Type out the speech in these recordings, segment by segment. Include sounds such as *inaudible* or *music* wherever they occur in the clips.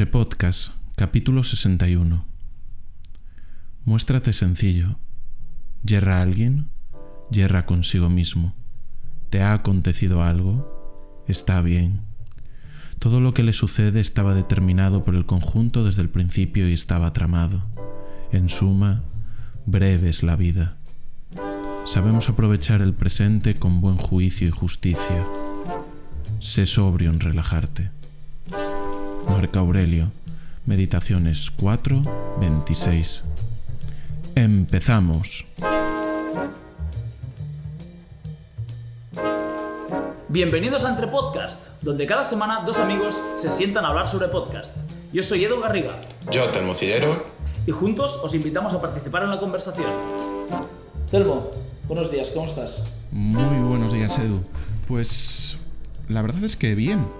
Entre Podcast, capítulo 61. Muéstrate sencillo. Yerra a alguien, yerra consigo mismo. ¿Te ha acontecido algo? Está bien. Todo lo que le sucede estaba determinado por el conjunto desde el principio y estaba tramado. En suma, breve es la vida. Sabemos aprovechar el presente con buen juicio y justicia. Sé sobrio en relajarte. Marca Aurelio, Meditaciones 4, 26. Empezamos. Bienvenidos a Entre Podcast, donde cada semana dos amigos se sientan a hablar sobre podcast. Yo soy Edu Garriga. Yo, Telmo Cillero. Y juntos os invitamos a participar en la conversación. Telmo, buenos días, ¿cómo estás? Muy buenos días, Edu. Pues la verdad es que bien.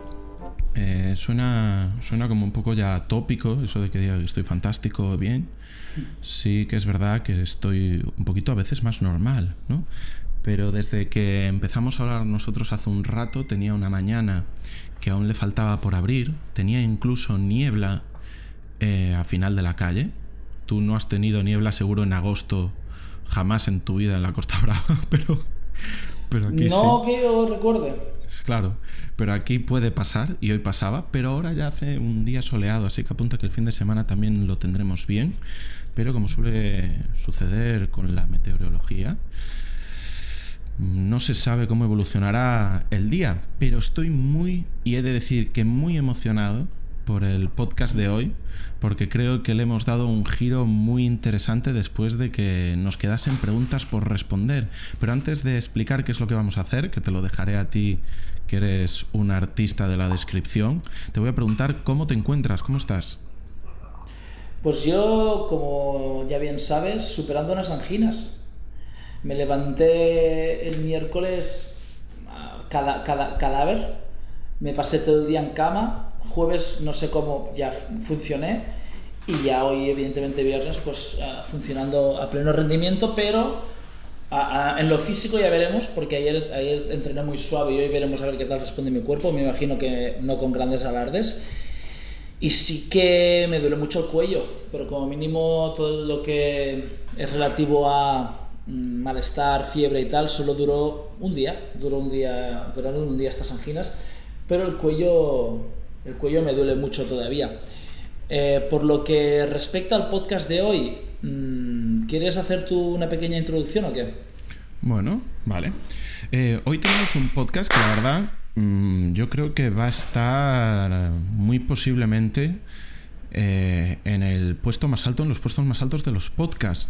Eh, suena, suena como un poco ya tópico, eso de que diga que estoy fantástico, bien. Sí que es verdad que estoy un poquito a veces más normal, ¿no? Pero desde que empezamos a hablar nosotros hace un rato, tenía una mañana que aún le faltaba por abrir, tenía incluso niebla eh, a final de la calle. Tú no has tenido niebla seguro en agosto jamás en tu vida en la Costa Brava, *laughs* pero, pero aquí no que yo recuerde. Claro, pero aquí puede pasar y hoy pasaba, pero ahora ya hace un día soleado, así que apunta que el fin de semana también lo tendremos bien, pero como suele suceder con la meteorología, no se sabe cómo evolucionará el día, pero estoy muy, y he de decir que muy emocionado por el podcast de hoy, porque creo que le hemos dado un giro muy interesante después de que nos quedasen preguntas por responder. Pero antes de explicar qué es lo que vamos a hacer, que te lo dejaré a ti, que eres un artista de la descripción, te voy a preguntar cómo te encuentras, cómo estás. Pues yo, como ya bien sabes, superando unas anginas. Me levanté el miércoles cada, cada, cadáver, me pasé todo el día en cama, jueves no sé cómo ya funcioné y ya hoy evidentemente viernes pues uh, funcionando a pleno rendimiento, pero uh, uh, en lo físico ya veremos porque ayer, ayer entrené muy suave y hoy veremos a ver qué tal responde mi cuerpo, me imagino que no con grandes alardes. Y sí que me duele mucho el cuello, pero como mínimo todo lo que es relativo a mm, malestar, fiebre y tal, solo duró un día, duró un día, duraron un día estas anginas, pero el cuello el cuello me duele mucho todavía. Eh, por lo que respecta al podcast de hoy, mm, ¿quieres hacer tú una pequeña introducción o qué? Bueno, vale. Eh, hoy tenemos un podcast que la verdad mm, yo creo que va a estar muy posiblemente eh, en el puesto más alto, en los puestos más altos de los podcasts,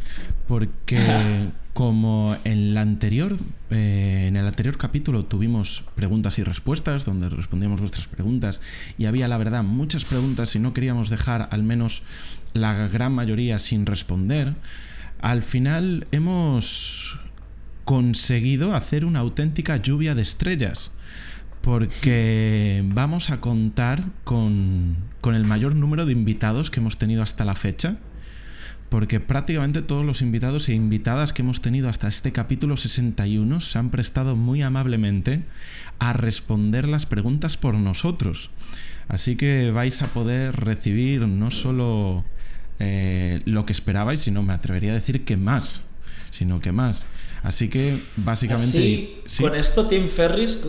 porque *laughs* como en la anterior, eh, en el anterior capítulo tuvimos preguntas y respuestas, donde respondíamos vuestras preguntas y había la verdad muchas preguntas y no queríamos dejar al menos la gran mayoría sin responder. Al final hemos conseguido hacer una auténtica lluvia de estrellas porque vamos a contar con, el mayor número de invitados que hemos tenido hasta la fecha, porque prácticamente todos los invitados e invitadas que hemos tenido hasta este capítulo 61 se han prestado muy amablemente a responder las preguntas por nosotros. Así que vais a poder recibir no solo eh, lo que esperabais, sino me atrevería a decir que más, sino que más. Así que básicamente... ¿sí? Con esto Tim Ferris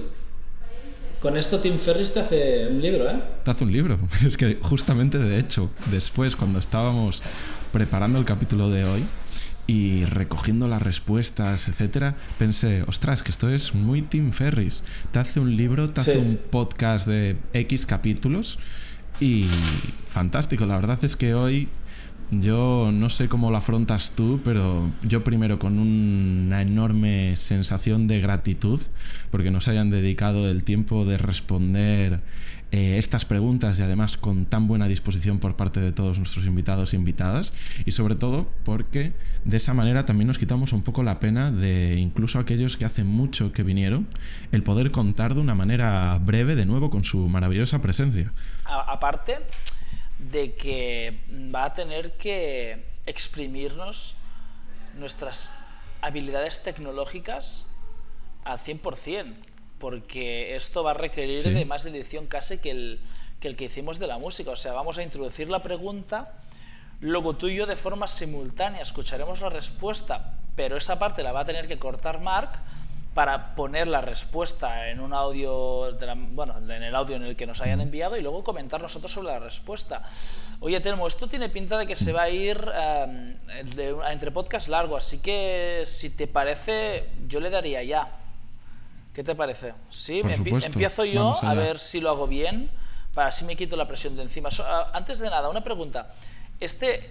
con esto Tim Ferris te hace un libro, ¿eh? Te hace un libro. *laughs* Es que justamente, de hecho, después, cuando estábamos preparando el capítulo de hoy y recogiendo las respuestas, etcétera, pensé, ostras, que esto es muy Tim Ferris. Te hace un libro, te hace un podcast de X capítulos y fantástico. La verdad es que hoy yo no sé cómo lo afrontas tú, pero yo primero con una enorme sensación de gratitud porque nos hayan dedicado el tiempo de responder eh, estas preguntas y además con tan buena disposición por parte de todos nuestros invitados e invitadas y sobre todo porque de esa manera también nos quitamos un poco la pena de incluso aquellos que hace mucho que vinieron el poder contar de una manera breve de nuevo con su maravillosa presencia. aparte de que va a tener que exprimirnos nuestras habilidades tecnológicas al 100%, porque esto va a requerir de más edición casi que el, que el que hicimos de la música. O sea, vamos a introducir la pregunta, luego tú y yo de forma simultánea escucharemos la respuesta, pero esa parte la va a tener que cortar Mark para poner la respuesta en un audio, bueno, en el audio en el que nos hayan enviado y luego comentar nosotros sobre la respuesta. Oye, Telmo, esto tiene pinta de que se va a ir em, entre podcast largo, así que si te parece, yo le daría ya. ¿Qué te parece? Sí, empiezo yo a ver si lo hago bien, para así me quito la presión de encima. antes de nada, una pregunta. Este,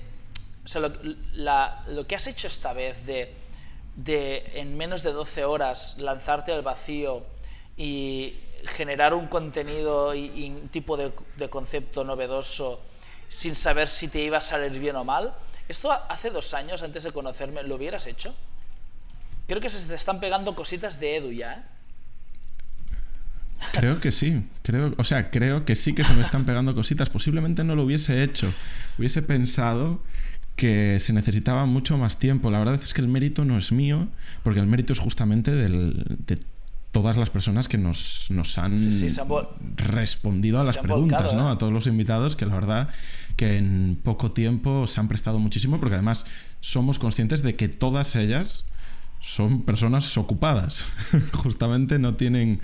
lo que has hecho esta vez de de en menos de 12 horas lanzarte al vacío y generar un contenido y, un tipo de, concepto novedoso sin saber si te iba a salir bien o mal, esto hace dos años, antes de conocerme, ¿lo hubieras hecho? Creo que se te están pegando cositas de Edu ya, ¿eh? Creo que sí, creo, o sea, creo que sí que se me están pegando cositas. Posiblemente no lo hubiese hecho. Hubiese pensado que se necesitaba mucho más tiempo. La verdad es que el mérito no es mío, porque el mérito es justamente de todas las personas que nos, han, respondido a las preguntas, ¿no? ¿eh? A todos los invitados, que la verdad que en poco tiempo se han prestado muchísimo, porque además somos conscientes de que todas ellas son personas ocupadas, *laughs* justamente no tienen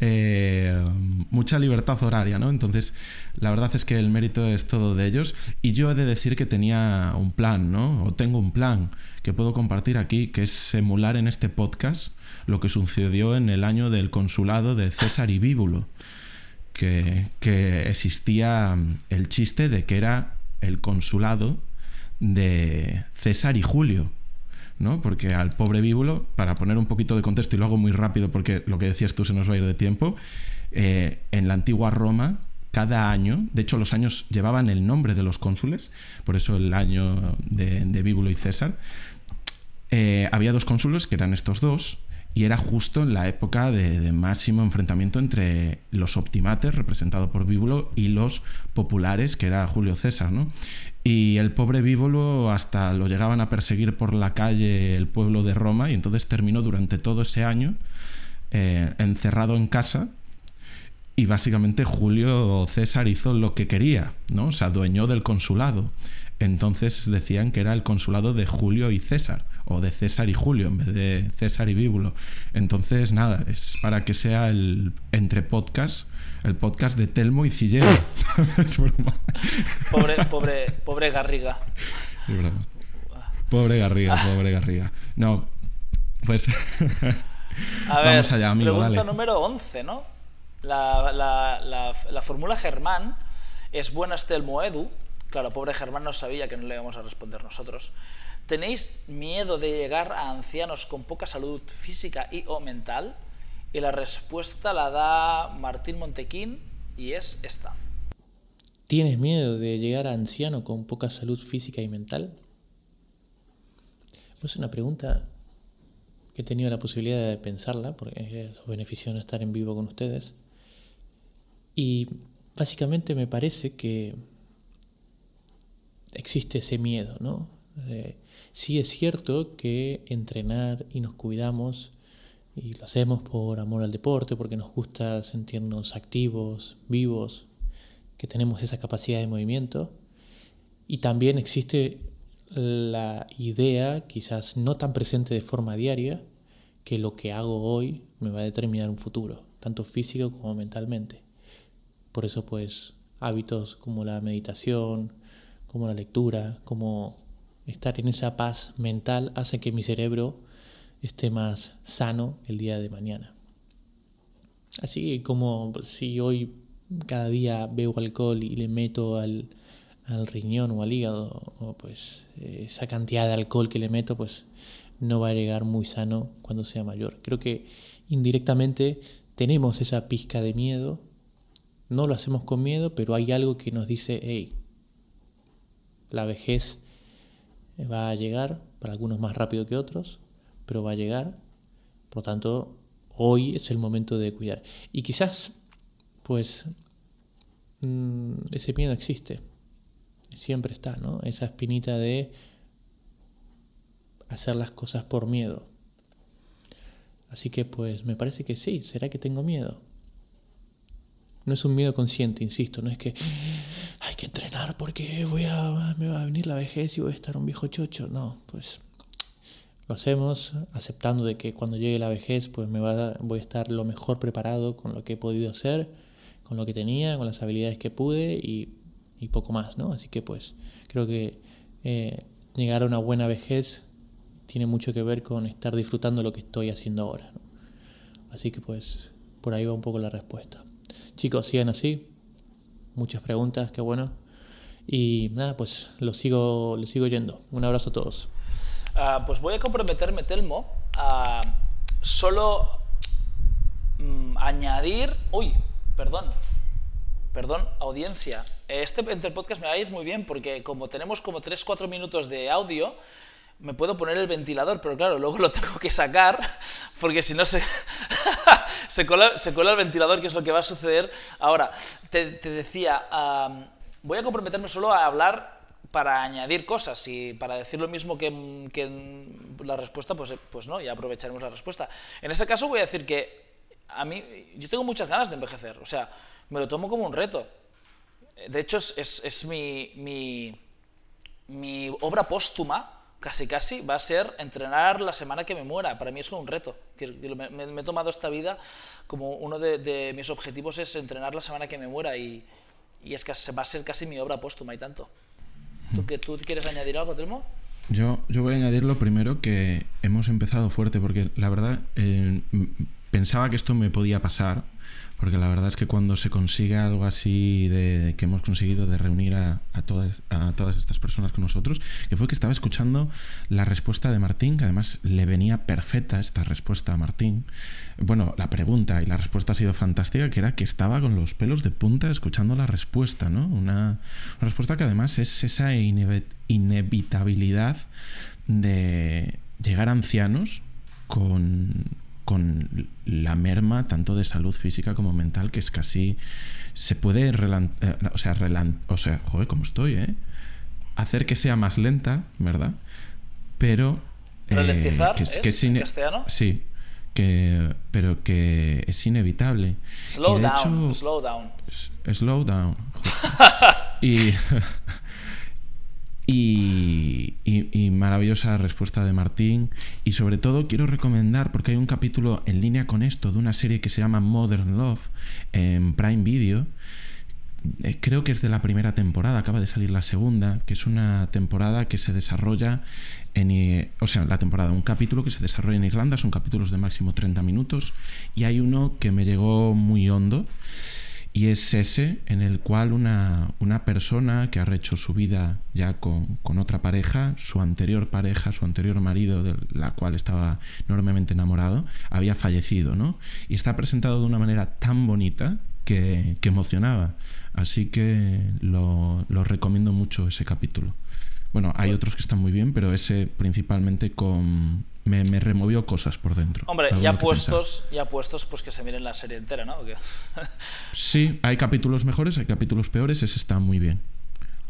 eh, mucha libertad horaria, ¿no? Entonces, la verdad es que el mérito es todo de ellos y yo he de decir que tenía un plan, ¿no? O tengo un plan que puedo compartir aquí, que es emular en este podcast lo que sucedió en el año del consulado de César y Bíbulo, que, que existía el chiste de que era el consulado de César y Julio ¿no? Porque al pobre Bíbulo, para poner un poquito de contexto, y lo hago muy rápido porque lo que decías tú se nos va a ir de tiempo, eh, en la antigua Roma, cada año, de hecho los años llevaban el nombre de los cónsules, por eso el año de, de y César, eh, había dos cónsules, que eran estos dos, y era justo en la época de, máximo enfrentamiento entre los optimates, representado por Bíbulo, y los populares, que era Julio César, ¿no? Y el pobre Bíbulo hasta lo llegaban a perseguir por la calle el pueblo de Roma, y entonces terminó durante todo ese año eh, encerrado en casa, y básicamente Julio César hizo lo que quería, ¿no? O sea, dueñó del consulado. Entonces decían que era el consulado de Julio y César, o de César y Julio, en vez de César y Bíbulo. Entonces, nada, es para que sea el entre podcast, el podcast de Telmo y Cillero. *laughs* pobre, pobre, pobre Garriga. Pobre Garriga, pobre Garriga. No, pues. *laughs* A ver, Vamos allá, amigo, pregunta número 11, ¿no? La, la, la, la fórmula Germán es buenas Telmo Edu Claro, pobre Germán no sabía que no le íbamos a responder nosotros. ¿Tenéis miedo de llegar a ancianos con poca salud física y o mental? Y la respuesta la da Martín Montequín y es esta. ¿Tienes miedo de llegar a anciano con poca salud física y mental? Es una pregunta que he tenido la posibilidad de pensarla, porque los beneficio de estar en vivo con ustedes. Y básicamente me parece que existe ese miedo, ¿no? sí es cierto que entrenar y nos cuidamos y lo hacemos por amor al deporte, porque nos gusta sentirnos activos, vivos, que tenemos esa capacidad de movimiento. Y también existe la idea, quizás no tan presente de forma diaria, que lo que hago hoy me va a determinar un futuro, tanto físico como mentalmente. Por eso pues hábitos como la meditación, como la lectura, como estar en esa paz mental hace que mi cerebro esté más sano el día de mañana. Así como si hoy cada día bebo alcohol y le meto al, riñón o al hígado, pues esa cantidad de alcohol que le meto, pues no va a llegar muy sano cuando sea mayor. Creo que indirectamente tenemos esa pizca de miedo, no lo hacemos con miedo, pero hay algo que nos dice, hey, la vejez va a llegar, para algunos más rápido que otros, pero va a llegar. Por tanto, hoy es el momento de cuidar. Y quizás, pues, mm, ese miedo existe. Siempre está, ¿no? Esa espinita de hacer las cosas por miedo. Así que, pues, me parece que sí. ¿Será que tengo miedo? No es un miedo consciente, insisto, no es que hay que entrenar porque voy a, me va a venir la vejez y voy a estar un viejo chocho. No, pues lo hacemos aceptando de que cuando llegue la vejez pues me va voy a estar lo mejor preparado con lo que he podido hacer, con lo que tenía, con las habilidades que pude y, y poco más, ¿no? Así que pues creo que eh, llegar a una buena vejez tiene mucho que ver con estar disfrutando lo que estoy haciendo ahora. Así que pues por ahí va un poco la respuesta. Chicos, sigan así. Muchas preguntas, qué bueno. Y nada, pues lo sigo, lo sigo yendo. Un abrazo a todos. Ah, pues voy a comprometerme, Telmo, a solo mm, añadir... Uy, perdón. Perdón, audiencia. Este Entre Podcast me va a ir muy bien porque como tenemos como 3-4 minutos de audio, me puedo poner el ventilador, pero claro, luego lo tengo que sacar, *laughs* porque si no se, se, cola, se, cola, el ventilador, que es lo que va a suceder. Ahora, te, te decía, voy a comprometerme solo a hablar para añadir cosas y para decir lo mismo que, que la respuesta, pues, pues no, ya aprovecharemos la respuesta. En ese caso voy a decir que a mí, yo tengo muchas ganas de envejecer, o sea, me lo tomo como un reto. De hecho, es, es, es mi, mi, mi obra póstuma casi casi va a ser entrenar la semana que me muera. Para mí es un reto. Me, he tomado esta vida como uno de, de, mis objetivos es entrenar la semana que me muera y, y, es que va a ser casi mi obra póstuma y tanto. ¿Tú, que, ¿Tú quieres añadir algo, Telmo? Yo, yo voy a añadir lo primero que hemos empezado fuerte porque la verdad eh, pensaba que esto me podía pasar porque la verdad es que cuando se consigue algo así de que hemos conseguido de reunir a, todas, a todas estas personas con nosotros, que fue que estaba escuchando la respuesta de Martín, que además le venía perfecta esta respuesta a Martín. Bueno, la pregunta y la respuesta ha sido fantástica, que era que estaba con los pelos de punta escuchando la respuesta, ¿no? Una, una respuesta que además es esa inevitabilidad de llegar a ancianos con con la merma tanto de salud física como mental que es casi se puede eh, o sea o sea joder cómo estoy eh hacer que sea más lenta verdad pero eh, ralentizar que, es, que es en castellano sí que pero que es inevitable. Slow down slow down. slow down *laughs* y *laughs* Y, maravillosa respuesta de Martín. Y sobre todo quiero recomendar, porque hay un capítulo en línea con esto, de una serie que se llama Modern Love en Prime Video. Eh, creo que es de la primera temporada, acaba de salir la segunda, que es una temporada que se desarrolla en... O sea, la temporada, un capítulo que se desarrolla en Irlanda, son capítulos de máximo 30 minutos, y hay uno que me llegó muy hondo y es ese en el cual una, una persona que ha hecho su vida ya con, con, otra pareja, su anterior pareja, su anterior marido, de la cual estaba enormemente enamorado, había fallecido, ¿no? Y está presentado de una manera tan bonita que, que emocionaba. Así que lo, lo recomiendo mucho ese capítulo. Bueno, hay otros que están muy bien, pero ese principalmente con me, me removió cosas por dentro. Hombre, ya puestos, ya puestos, pues que se miren la serie entera, ¿no? *laughs* sí, hay capítulos mejores, hay capítulos peores, ese está muy bien.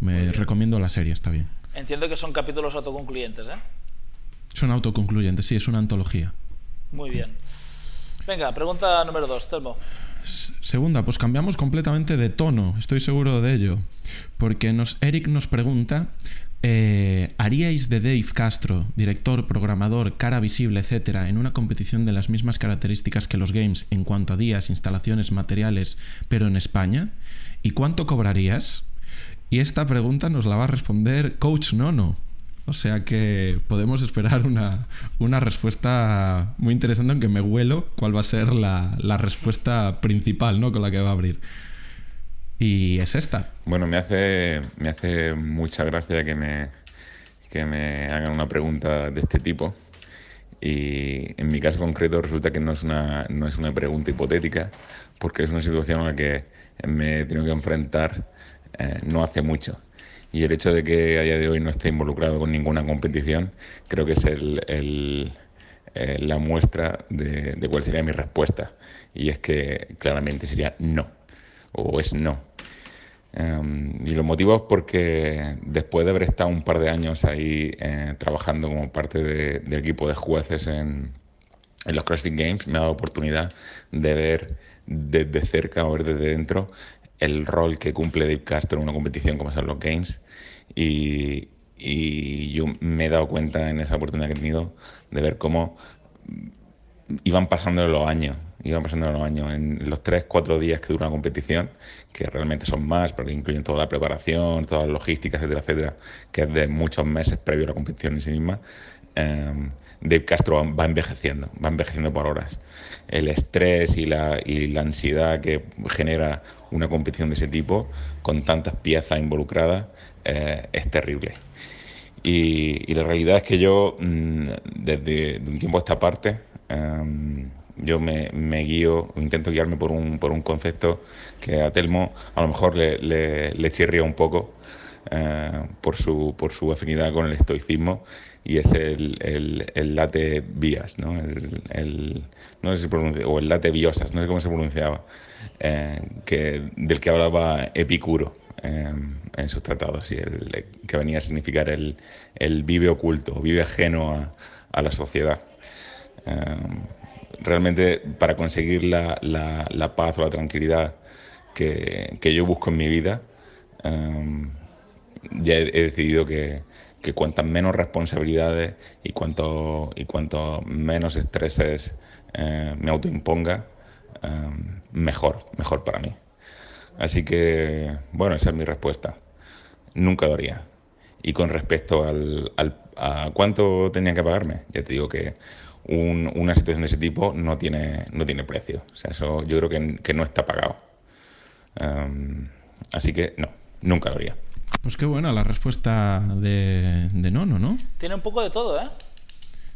Me muy bien. recomiendo la serie, está bien. Entiendo que son capítulos autoconcluyentes, ¿eh? Son autoconcluyentes, sí, es una antología. Muy bien. Venga, pregunta número dos, Telmo. Segunda, pues cambiamos completamente de tono, estoy seguro de ello. Porque nos, Eric nos pregunta eh, ¿Haríais de Dave Castro, director, programador, cara visible, etcétera, en una competición de las mismas características que los games en cuanto a días, instalaciones, materiales, pero en España? ¿Y cuánto cobrarías? Y esta pregunta nos la va a responder Coach Nono. O sea que podemos esperar una, una respuesta muy interesante, aunque me huelo cuál va a ser la, la respuesta principal ¿no? con la que va a abrir. Y es esta. Bueno, me hace, me hace mucha gracia que me, que me hagan una pregunta de este tipo. Y en mi caso concreto resulta que no es una, no es una pregunta hipotética, porque es una situación a la que me he tenido que enfrentar eh, no hace mucho. Y el hecho de que a día de hoy no esté involucrado con ninguna competición, creo que es el, el, eh, la muestra de, de cuál sería mi respuesta. Y es que claramente sería no, o es no. Um, y lo motivo es porque después de haber estado un par de años ahí eh, trabajando como parte de, del equipo de jueces en, en los CrossFit Games me ha dado oportunidad de ver desde cerca o ver desde dentro el rol que cumple Dave Castro en una competición como son los Games. Y, y yo me he dado cuenta en esa oportunidad que he tenido de ver cómo iban pasando los años, iban pasando los años, en los 3, 4 días que dura una competición, que realmente son más, porque incluyen toda la preparación, toda la logística, etcétera, etcétera, que es de muchos meses previo a la competición en sí misma, eh, Dave Castro va envejeciendo, va envejeciendo por horas. El estrés y la, y la ansiedad que genera una competición de ese tipo, con tantas piezas involucradas, eh, es terrible. Y, la realidad es que yo, mm, desde un tiempo a esta parte, em, yo me, guío, intento guiarme por un, por un concepto que a Telmo a lo mejor le, le, chirría un poco eh, por, su, por su afinidad con el estoicismo y es el, el, late bias, ¿no? El, no sé si pronuncia, o el late biosas, no sé cómo se pronunciaba, eh, que, del que hablaba Epicuro en sus tratados y el, que venía a significar el, vive oculto, vive ajeno a, la sociedad. Realmente para conseguir la, la, paz o la tranquilidad que, que, yo busco en mi vida, em, ya he, decidido que, que cuantas menos responsabilidades y cuanto, y cuanto menos estreses eh, me autoimponga, em, mejor, mejor para mí. Así que, bueno, esa es mi respuesta. Nunca lo haría. Y con respecto al, a cuánto tenían que pagarme, ya te digo que una situación de ese tipo no tiene, no tiene precio. O sea, eso yo creo que, no está pagado. así que no, nunca lo haría. Pues qué buena la respuesta de, de Nono, ¿no? Tiene un poco de todo, ¿eh?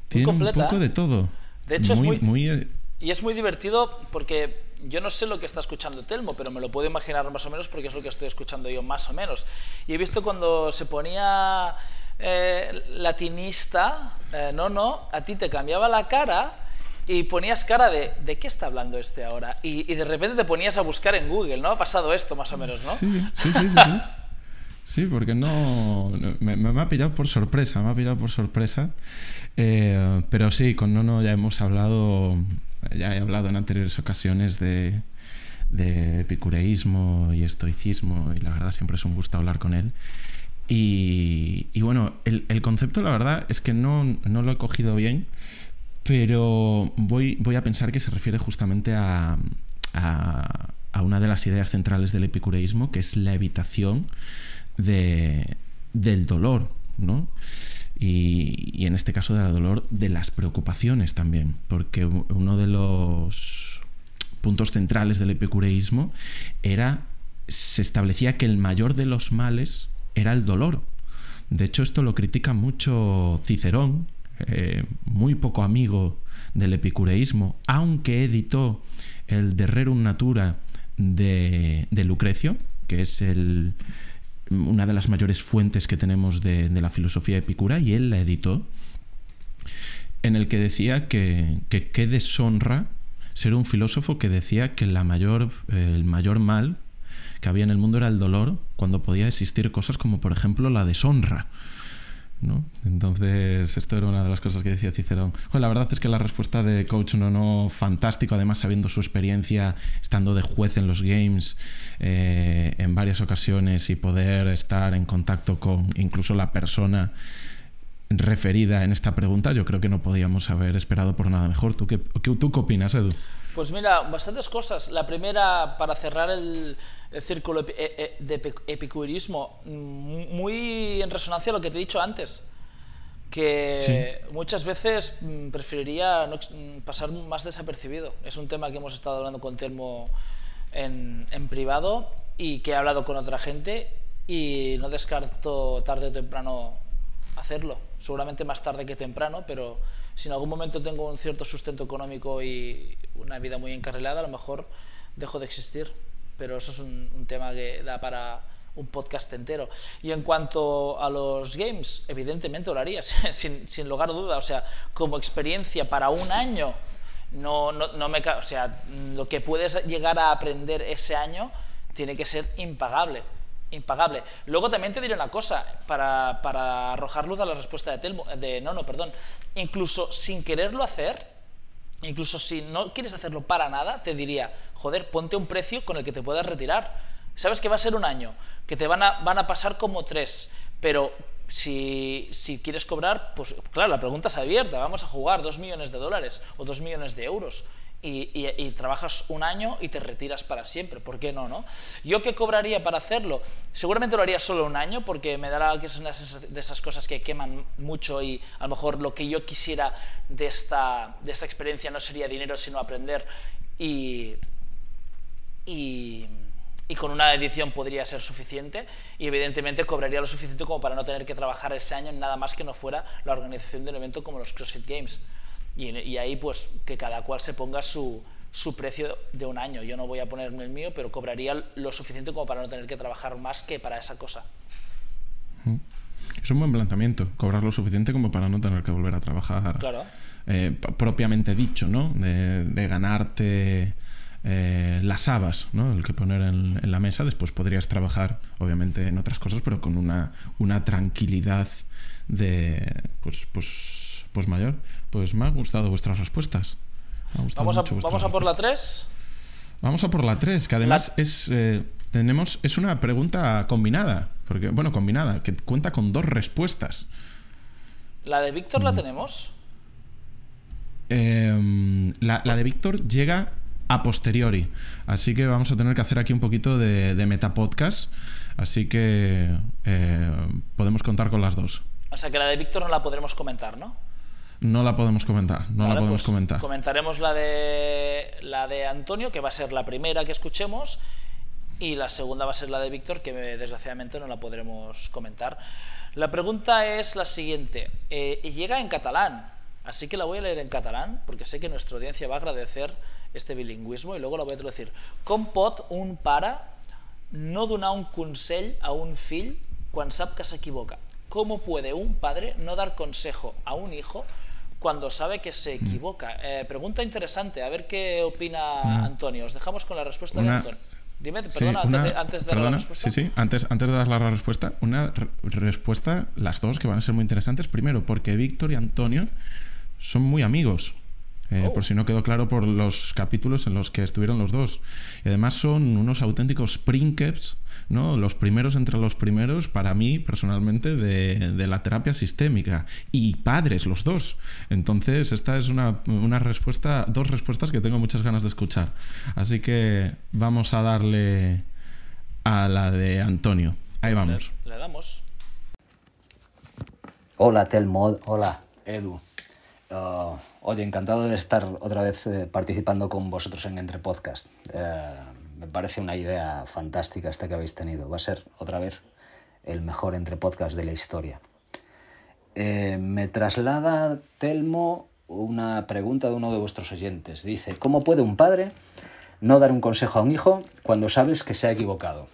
Tiene un poco de todo. De hecho, es muy, muy... Eh, y es muy divertido porque yo no sé lo que está escuchando Telmo, pero me lo puedo imaginar más o menos porque es lo que estoy escuchando yo más o menos. Y he visto cuando se ponía eh, latinista, eh, no, no, a ti te cambiaba la cara y ponías cara de ¿de qué está hablando este ahora? Y, de repente te ponías a buscar en Google, ¿no? Ha pasado esto más o menos, ¿no? Sí, sí, sí. sí, porque no. Me, ha pillado por sorpresa, me ha pillado por sorpresa. Eh, pero sí, con Nono ya hemos hablado ya he hablado en anteriores ocasiones de, epicureísmo y estoicismo y la verdad siempre es un gusto hablar con él. Y, bueno, el, concepto la verdad es que no, lo he cogido bien, pero voy, voy, a pensar que se refiere justamente a, a, una de las ideas centrales del epicureísmo, que es la evitación de, del dolor, ¿no? y, en este caso del dolor de las preocupaciones también, porque uno de los puntos centrales del epicureísmo era, se establecía que el mayor de los males era el dolor. De hecho, esto lo critica mucho Cicerón, eh, muy poco amigo del epicureísmo, aunque editó el De Rerum Natura de Lucrecio, que es una de las mayores fuentes que tenemos de, la filosofía epicura, y él la editó, en el que decía que qué deshonra ser un filósofo que decía que mayor, el mayor mal que había en el mundo era el dolor, cuando podía existir cosas como por ejemplo la deshonra. Entonces, esto era una de las cosas que decía Cicerón. la verdad es que la respuesta de Coach no, no, fantástico, además sabiendo su experiencia, estando de juez en los games eh, en varias ocasiones y poder estar en contacto con incluso la persona referida en esta pregunta, yo creo que no podíamos haber esperado por nada mejor. ¿Tú qué, ¿tú qué opinas, Edu? Pues mira, bastantes cosas. La primera, para cerrar el, círculo e, e, de epicurismo, mm, muy en resonancia a lo que te he dicho antes, que muchas veces mm, preferiría no, mm, pasar más desapercibido. Es un tema que hemos estado hablando con Telmo en, en privado y que he hablado con otra gente y no descarto tarde o temprano hacerlo. Seguramente más tarde que temprano, pero si en algún momento tengo un cierto sustento económico y una vida muy encarrilada, a lo mejor dejo de existir. Pero eso es un, tema que da para un podcast entero. Y en cuanto a los games, evidentemente lo haría, *laughs* sin, sin lugar a duda. O sea, como experiencia para un año, no, no, no me, o sea, lo que puedes llegar a aprender ese año tiene que ser impagable impagable. Luego también te diré una cosa, para, para arrojar luz a la respuesta de Telmo, de no, no, perdón. Incluso sin quererlo hacer, incluso si no quieres hacerlo para nada, te diría, joder, ponte un precio con el que te puedas retirar. Sabes que va a ser un año, que te van a, van a pasar como tres, pero si, si, quieres cobrar, pues claro, la pregunta es abierta, vamos a jugar dos millones de dólares o dos millones de euros y, trabajas un año y te retiras para siempre. ¿Por qué no, no? ¿Yo qué cobraría para hacerlo? Seguramente lo haría solo un año porque me dará que es una de esas cosas que queman mucho y a lo mejor lo que yo quisiera de esta, de esta experiencia no sería dinero sino aprender y, y, y con una edición podría ser suficiente y evidentemente cobraría lo suficiente como para no tener que trabajar ese año en nada más que no fuera la organización de un evento como los CrossFit Games. Y, ahí pues que cada cual se ponga su, su precio de un año. Yo no voy a ponerme el mío, pero cobraría lo suficiente como para no tener que trabajar más que para esa cosa. Es un buen planteamiento, cobrar lo suficiente como para no tener que volver a trabajar. Claro. Eh, propiamente dicho, ¿no? De, ganarte eh, las habas, ¿no? El que poner en, en, la mesa. Después podrías trabajar, obviamente, en otras cosas, pero con una, una tranquilidad de, pues, pues pues mayor. Pues me han gustado vuestras respuestas. vamos, a, vamos a por la 3. Vamos a por la 3, que además es eh, tenemos es una pregunta combinada, porque bueno, combinada, que cuenta con dos respuestas. ¿La de Víctor la mm. tenemos? Em, la, de Víctor llega a posteriori, así que vamos a tener que hacer aquí un poquito de, de metapodcast, así que eh, podemos contar con las dos. O sea que la de Víctor no la podremos comentar, ¿no? No la podemos comentar, no la podemos pues comentar. Comentaremos la de, la de Antonio, que va a ser la primera que escuchemos, y la segunda va a ser la de Víctor, que desgraciadamente no la podremos comentar. La pregunta es la siguiente. Eh, llega en catalán, así que la voy a leer en catalán, porque sé que nuestra audiencia va a agradecer este bilingüismo, y luego la voy a traducir. Com pot un pare no donar un consell a un fill quan sap que s'equivoca? ¿Cómo puede un padre no dar consejo a un hijo cuando sabe que se equivoca? Eh, pregunta interesante, a ver qué opina Antonio. Os dejamos con la respuesta de Antonio. Dime, perdona, antes, de, dar la respuesta. Sí, sí, antes, antes de dar la respuesta, una respuesta, las dos que van a ser muy interesantes. Primero, porque Víctor y Antonio son muy amigos. Eh, oh. Por si no quedó claro por los capítulos en los que estuvieron los dos. Y además son unos auténticos princeps ¿no? Los primeros entre los primeros, para mí, personalmente, de, la terapia sistémica. Y padres, los dos. Entonces, esta es una, respuesta, dos respuestas que tengo muchas ganas de escuchar. Así que vamos a darle a la de Antonio. Ahí vamos. Le, damos. Hola, Telmo. Hola, Edu. Uh, oye, encantado de estar otra vez eh, participando con vosotros en Entre Podcast. Eh, me parece una idea fantástica esta que habéis tenido. Va a ser otra vez el mejor entre podcast de la historia. Eh, me traslada Telmo una pregunta de uno de vuestros oyentes. Dice, ¿cómo puede un padre no dar un consejo a un hijo cuando sabes que se ha equivocado?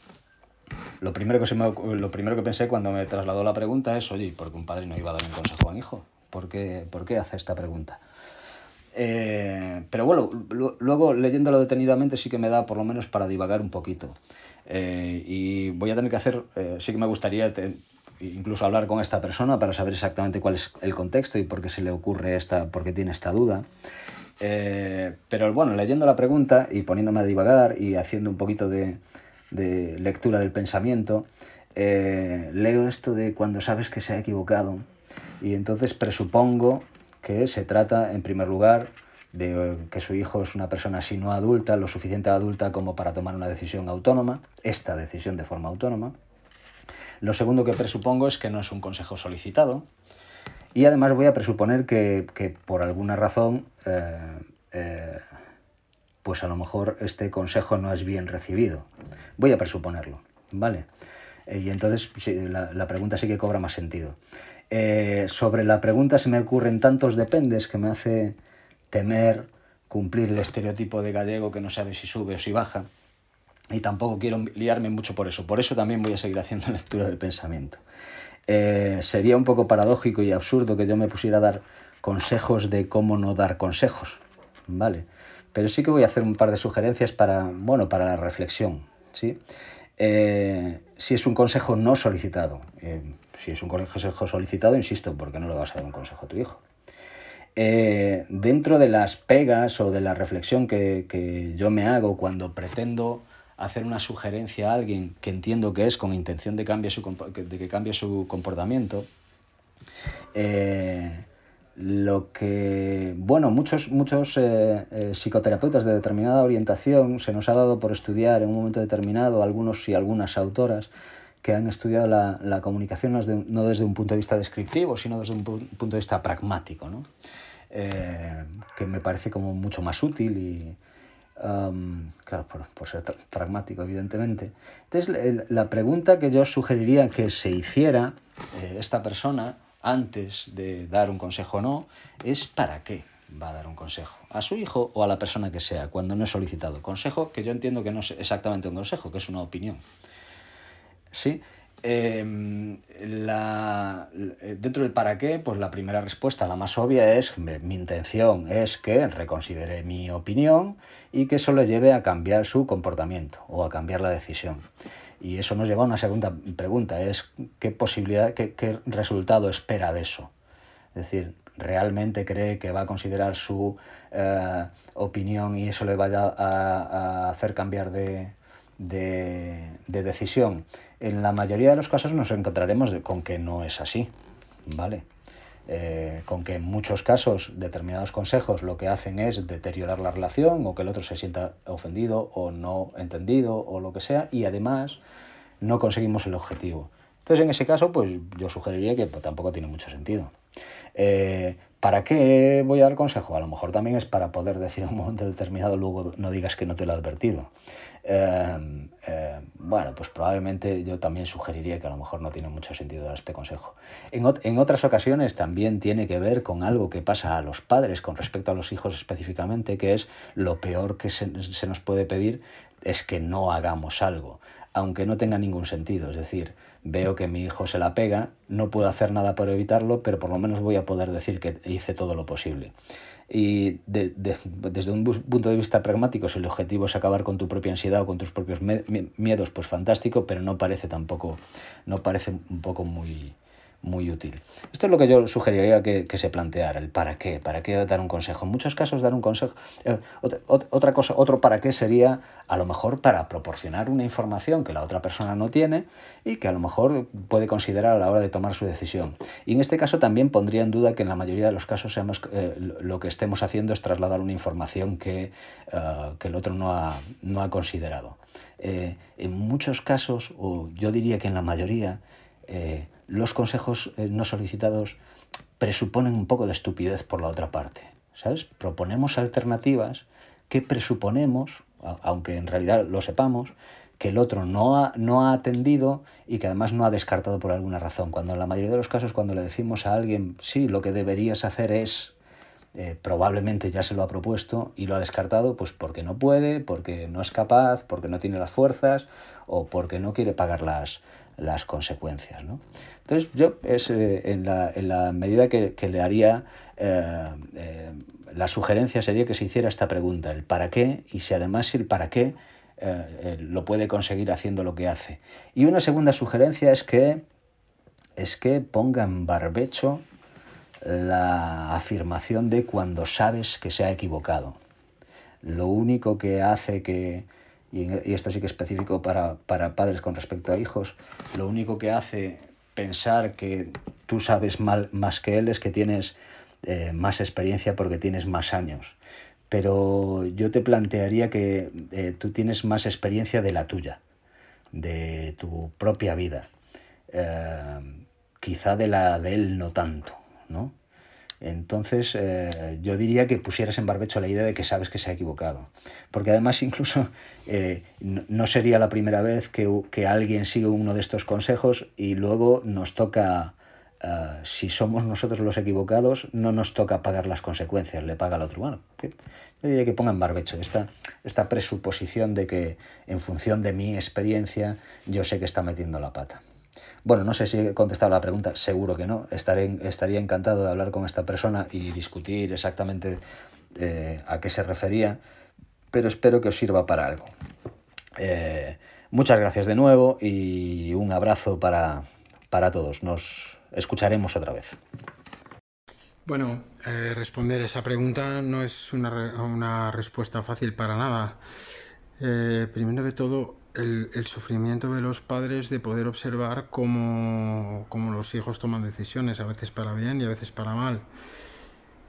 Lo primero que, lo primero que pensé cuando me trasladó la pregunta es, oye, ¿por qué un padre no iba a dar un consejo a un hijo? ¿Por qué, ¿Por qué hace esta pregunta? Eh, pero bueno, luego leyéndolo detenidamente sí que me da por lo menos para divagar un poquito. Eh, y voy a tener que hacer, eh, sí que me gustaría incluso hablar con esta persona para saber exactamente cuál es el contexto y por qué se le ocurre esta, por qué tiene esta duda. pero bueno, leyendo la pregunta y poniéndome a divagar y haciendo un poquito de, de lectura del pensamiento, leo esto de cuando sabes que se ha equivocado y entonces presupongo que se trata, en primer lugar, de que su hijo es una persona así no adulta, lo suficiente adulta como para tomar una decisión autónoma, esta decisión de forma autónoma. Lo segundo que presupongo es que no es un consejo solicitado. Y además voy a presuponer que, por alguna razón, eh, eh, pues a lo mejor este consejo no es bien recibido. Voy a presuponerlo, ¿vale? Eh, y entonces la, la pregunta sí que cobra más sentido. Eh, sobre la pregunta se me ocurren tantos dependes que me hace temer cumplir el estereotipo de gallego que no sabe si sube o si baja. Y tampoco quiero liarme mucho por eso. Por eso también voy a seguir haciendo *laughs* lectura del pensamiento. Eh, sería un poco paradójico y absurdo que yo me pusiera a dar consejos de cómo no dar consejos. ¿Vale? Pero sí que voy a hacer un par de sugerencias para, bueno, para la reflexión. ¿sí? Eh, si es un consejo no solicitado, si es un consejo solicitado, insisto, porque no le vas a dar un consejo a tu hijo. Eh, dentro de las pegas o de la reflexión que, yo me hago cuando pretendo hacer una sugerencia a alguien que entiendo que es con intención de que cambie su comportamiento, eh, lo que, bueno, muchos, muchos eh, psicoterapeutas de determinada orientación se nos ha dado por estudiar en un momento determinado, algunos y algunas autoras, que han estudiado la, la comunicación no desde, un punto de vista descriptivo, sino desde un punto de vista pragmático, ¿no? Eh, que me parece como mucho más útil y, claro, por, por, ser pragmático, evidentemente. Entonces, la pregunta que yo sugeriría que se hiciera eh, esta persona antes de dar un consejo o no es ¿para qué? va a dar un consejo a su hijo o a la persona que sea cuando no es solicitado. Consejo que yo entiendo que no es exactamente un consejo, que es una opinión. ¿sí? Em, la, dentro del para qué, pues la primera respuesta, la más obvia, es mi intención es que reconsidere mi opinión y que eso le lleve a cambiar su comportamiento o a cambiar la decisión. Y eso nos lleva a una segunda pregunta, es qué posibilidad, qué, qué resultado espera de eso. Es decir, ¿realmente cree que va a considerar su eh, opinión y eso le vaya a, a hacer cambiar de, de, de decisión? En la mayoría de los casos nos encontraremos con que no es así, ¿vale? Eh, con que en muchos casos determinados consejos lo que hacen es deteriorar la relación o que el otro se sienta ofendido o no entendido o lo que sea y además no conseguimos el objetivo. Entonces en ese caso pues yo sugeriría que pues, tampoco tiene mucho sentido. Eh, ¿Para qué voy a dar consejo? A lo mejor también es para poder decir un momento determinado luego no digas que no te lo he advertido. Em, bueno, pues probablemente yo también sugeriría que a lo mejor no tiene mucho sentido dar este consejo. En, en, otras ocasiones también tiene que ver con algo que pasa a los padres con respecto a los hijos específicamente, que es lo peor que se, se nos puede pedir es que no hagamos algo, aunque no tenga ningún sentido. Es decir, veo que mi hijo se la pega, no puedo hacer nada para evitarlo, pero por lo menos voy a poder decir que hice todo lo posible. Y desde un punto de vista pragmático, si el objetivo es acabar con tu propia ansiedad o con tus propios miedos, pues fantástico, pero no parece tampoco, no parece un poco muy, muy útil. Esto es lo que yo sugeriría que, que, se planteara, el para qué, para qué dar un consejo. En muchos casos dar un consejo, eh, otra, cosa, otro para qué sería a lo mejor para proporcionar una información que la otra persona no tiene y que a lo mejor puede considerar a la hora de tomar su decisión. Y en este caso también pondría en duda que en la mayoría de los casos seamos, eh, lo que estemos haciendo es trasladar una información que, uh, que el otro no ha, no ha considerado. Eh, en muchos casos, o yo diría que en la mayoría, eh, los consejos eh, no solicitados presuponen un poco de estupidez por la otra parte. ¿Sabes? Proponemos alternativas que presuponemos, aunque en realidad lo sepamos, que el otro no ha, no ha atendido y que además no ha descartado por alguna razón. Cuando en la mayoría de los casos, cuando le decimos a alguien, sí, lo que deberías hacer es, eh, probablemente ya se lo ha propuesto y lo ha descartado, pues porque no puede, porque no es capaz, porque no tiene las fuerzas o porque no quiere pagar las, las consecuencias. ¿no? Entonces, yo es, eh, en, la, en, la, medida que, que le haría, eh, eh, la sugerencia sería que se hiciera esta pregunta, el para qué, y si además el para qué lo puede conseguir haciendo lo que hace. Y una segunda sugerencia es que, es que ponga en barbecho la afirmación de cuando sabes que se ha equivocado. Lo único que hace que, y, esto sí que es específico para, para, padres con respecto a hijos, lo único que hace pensar que tú sabes mal, más que él es que tienes eh, más experiencia porque tienes más años. Pero yo te plantearía que eh, tú tienes más experiencia de la tuya, de tu propia vida. Eh, quizá de la de él no tanto, ¿no? Entonces, eh, yo diría que pusieras en barbecho la idea de que sabes que se ha equivocado. Porque además, *laughs* incluso eh, no, sería la primera vez que, que, alguien sigue uno de estos consejos y luego nos toca, uh, si somos nosotros los equivocados, no nos toca pagar las consecuencias, le paga al otro. Bueno, yo diría que ponga en barbecho esta, esta presuposición de que en función de mi experiencia yo sé que está metiendo la pata. Bueno, no sé si he contestado la pregunta, seguro que no. Estaré, estaría encantado de hablar con esta persona y discutir exactamente eh, a qué se refería, pero espero que os sirva para algo. Eh, muchas gracias de nuevo y un abrazo para, para todos. Nos escucharemos otra vez. Bueno, eh, responder esa pregunta no es una, respuesta fácil para nada. Primero de todo, el, sufrimiento de los padres de poder observar cómo, cómo, los hijos toman decisiones, a veces para bien y a veces para mal.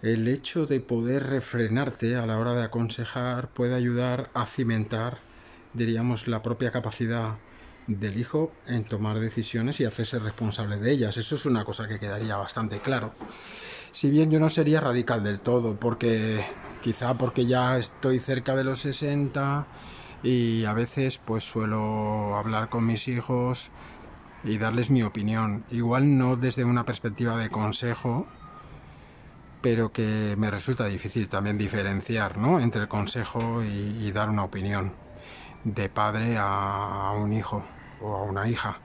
El hecho de poder refrenarte a la hora de aconsejar puede ayudar a cimentar, diríamos, la propia capacidad del hijo en tomar decisiones y hacerse responsable de ellas. Eso es una cosa que quedaría bastante claro. Si bien yo no sería radical del todo, porque quizá porque ya estoy cerca de los 60 y a veces pues suelo hablar con mis hijos y darles mi opinión. Igual no desde una perspectiva de consejo, pero que me resulta difícil también diferenciar ¿no? entre el consejo y, dar una opinión de padre a un hijo o a una hija.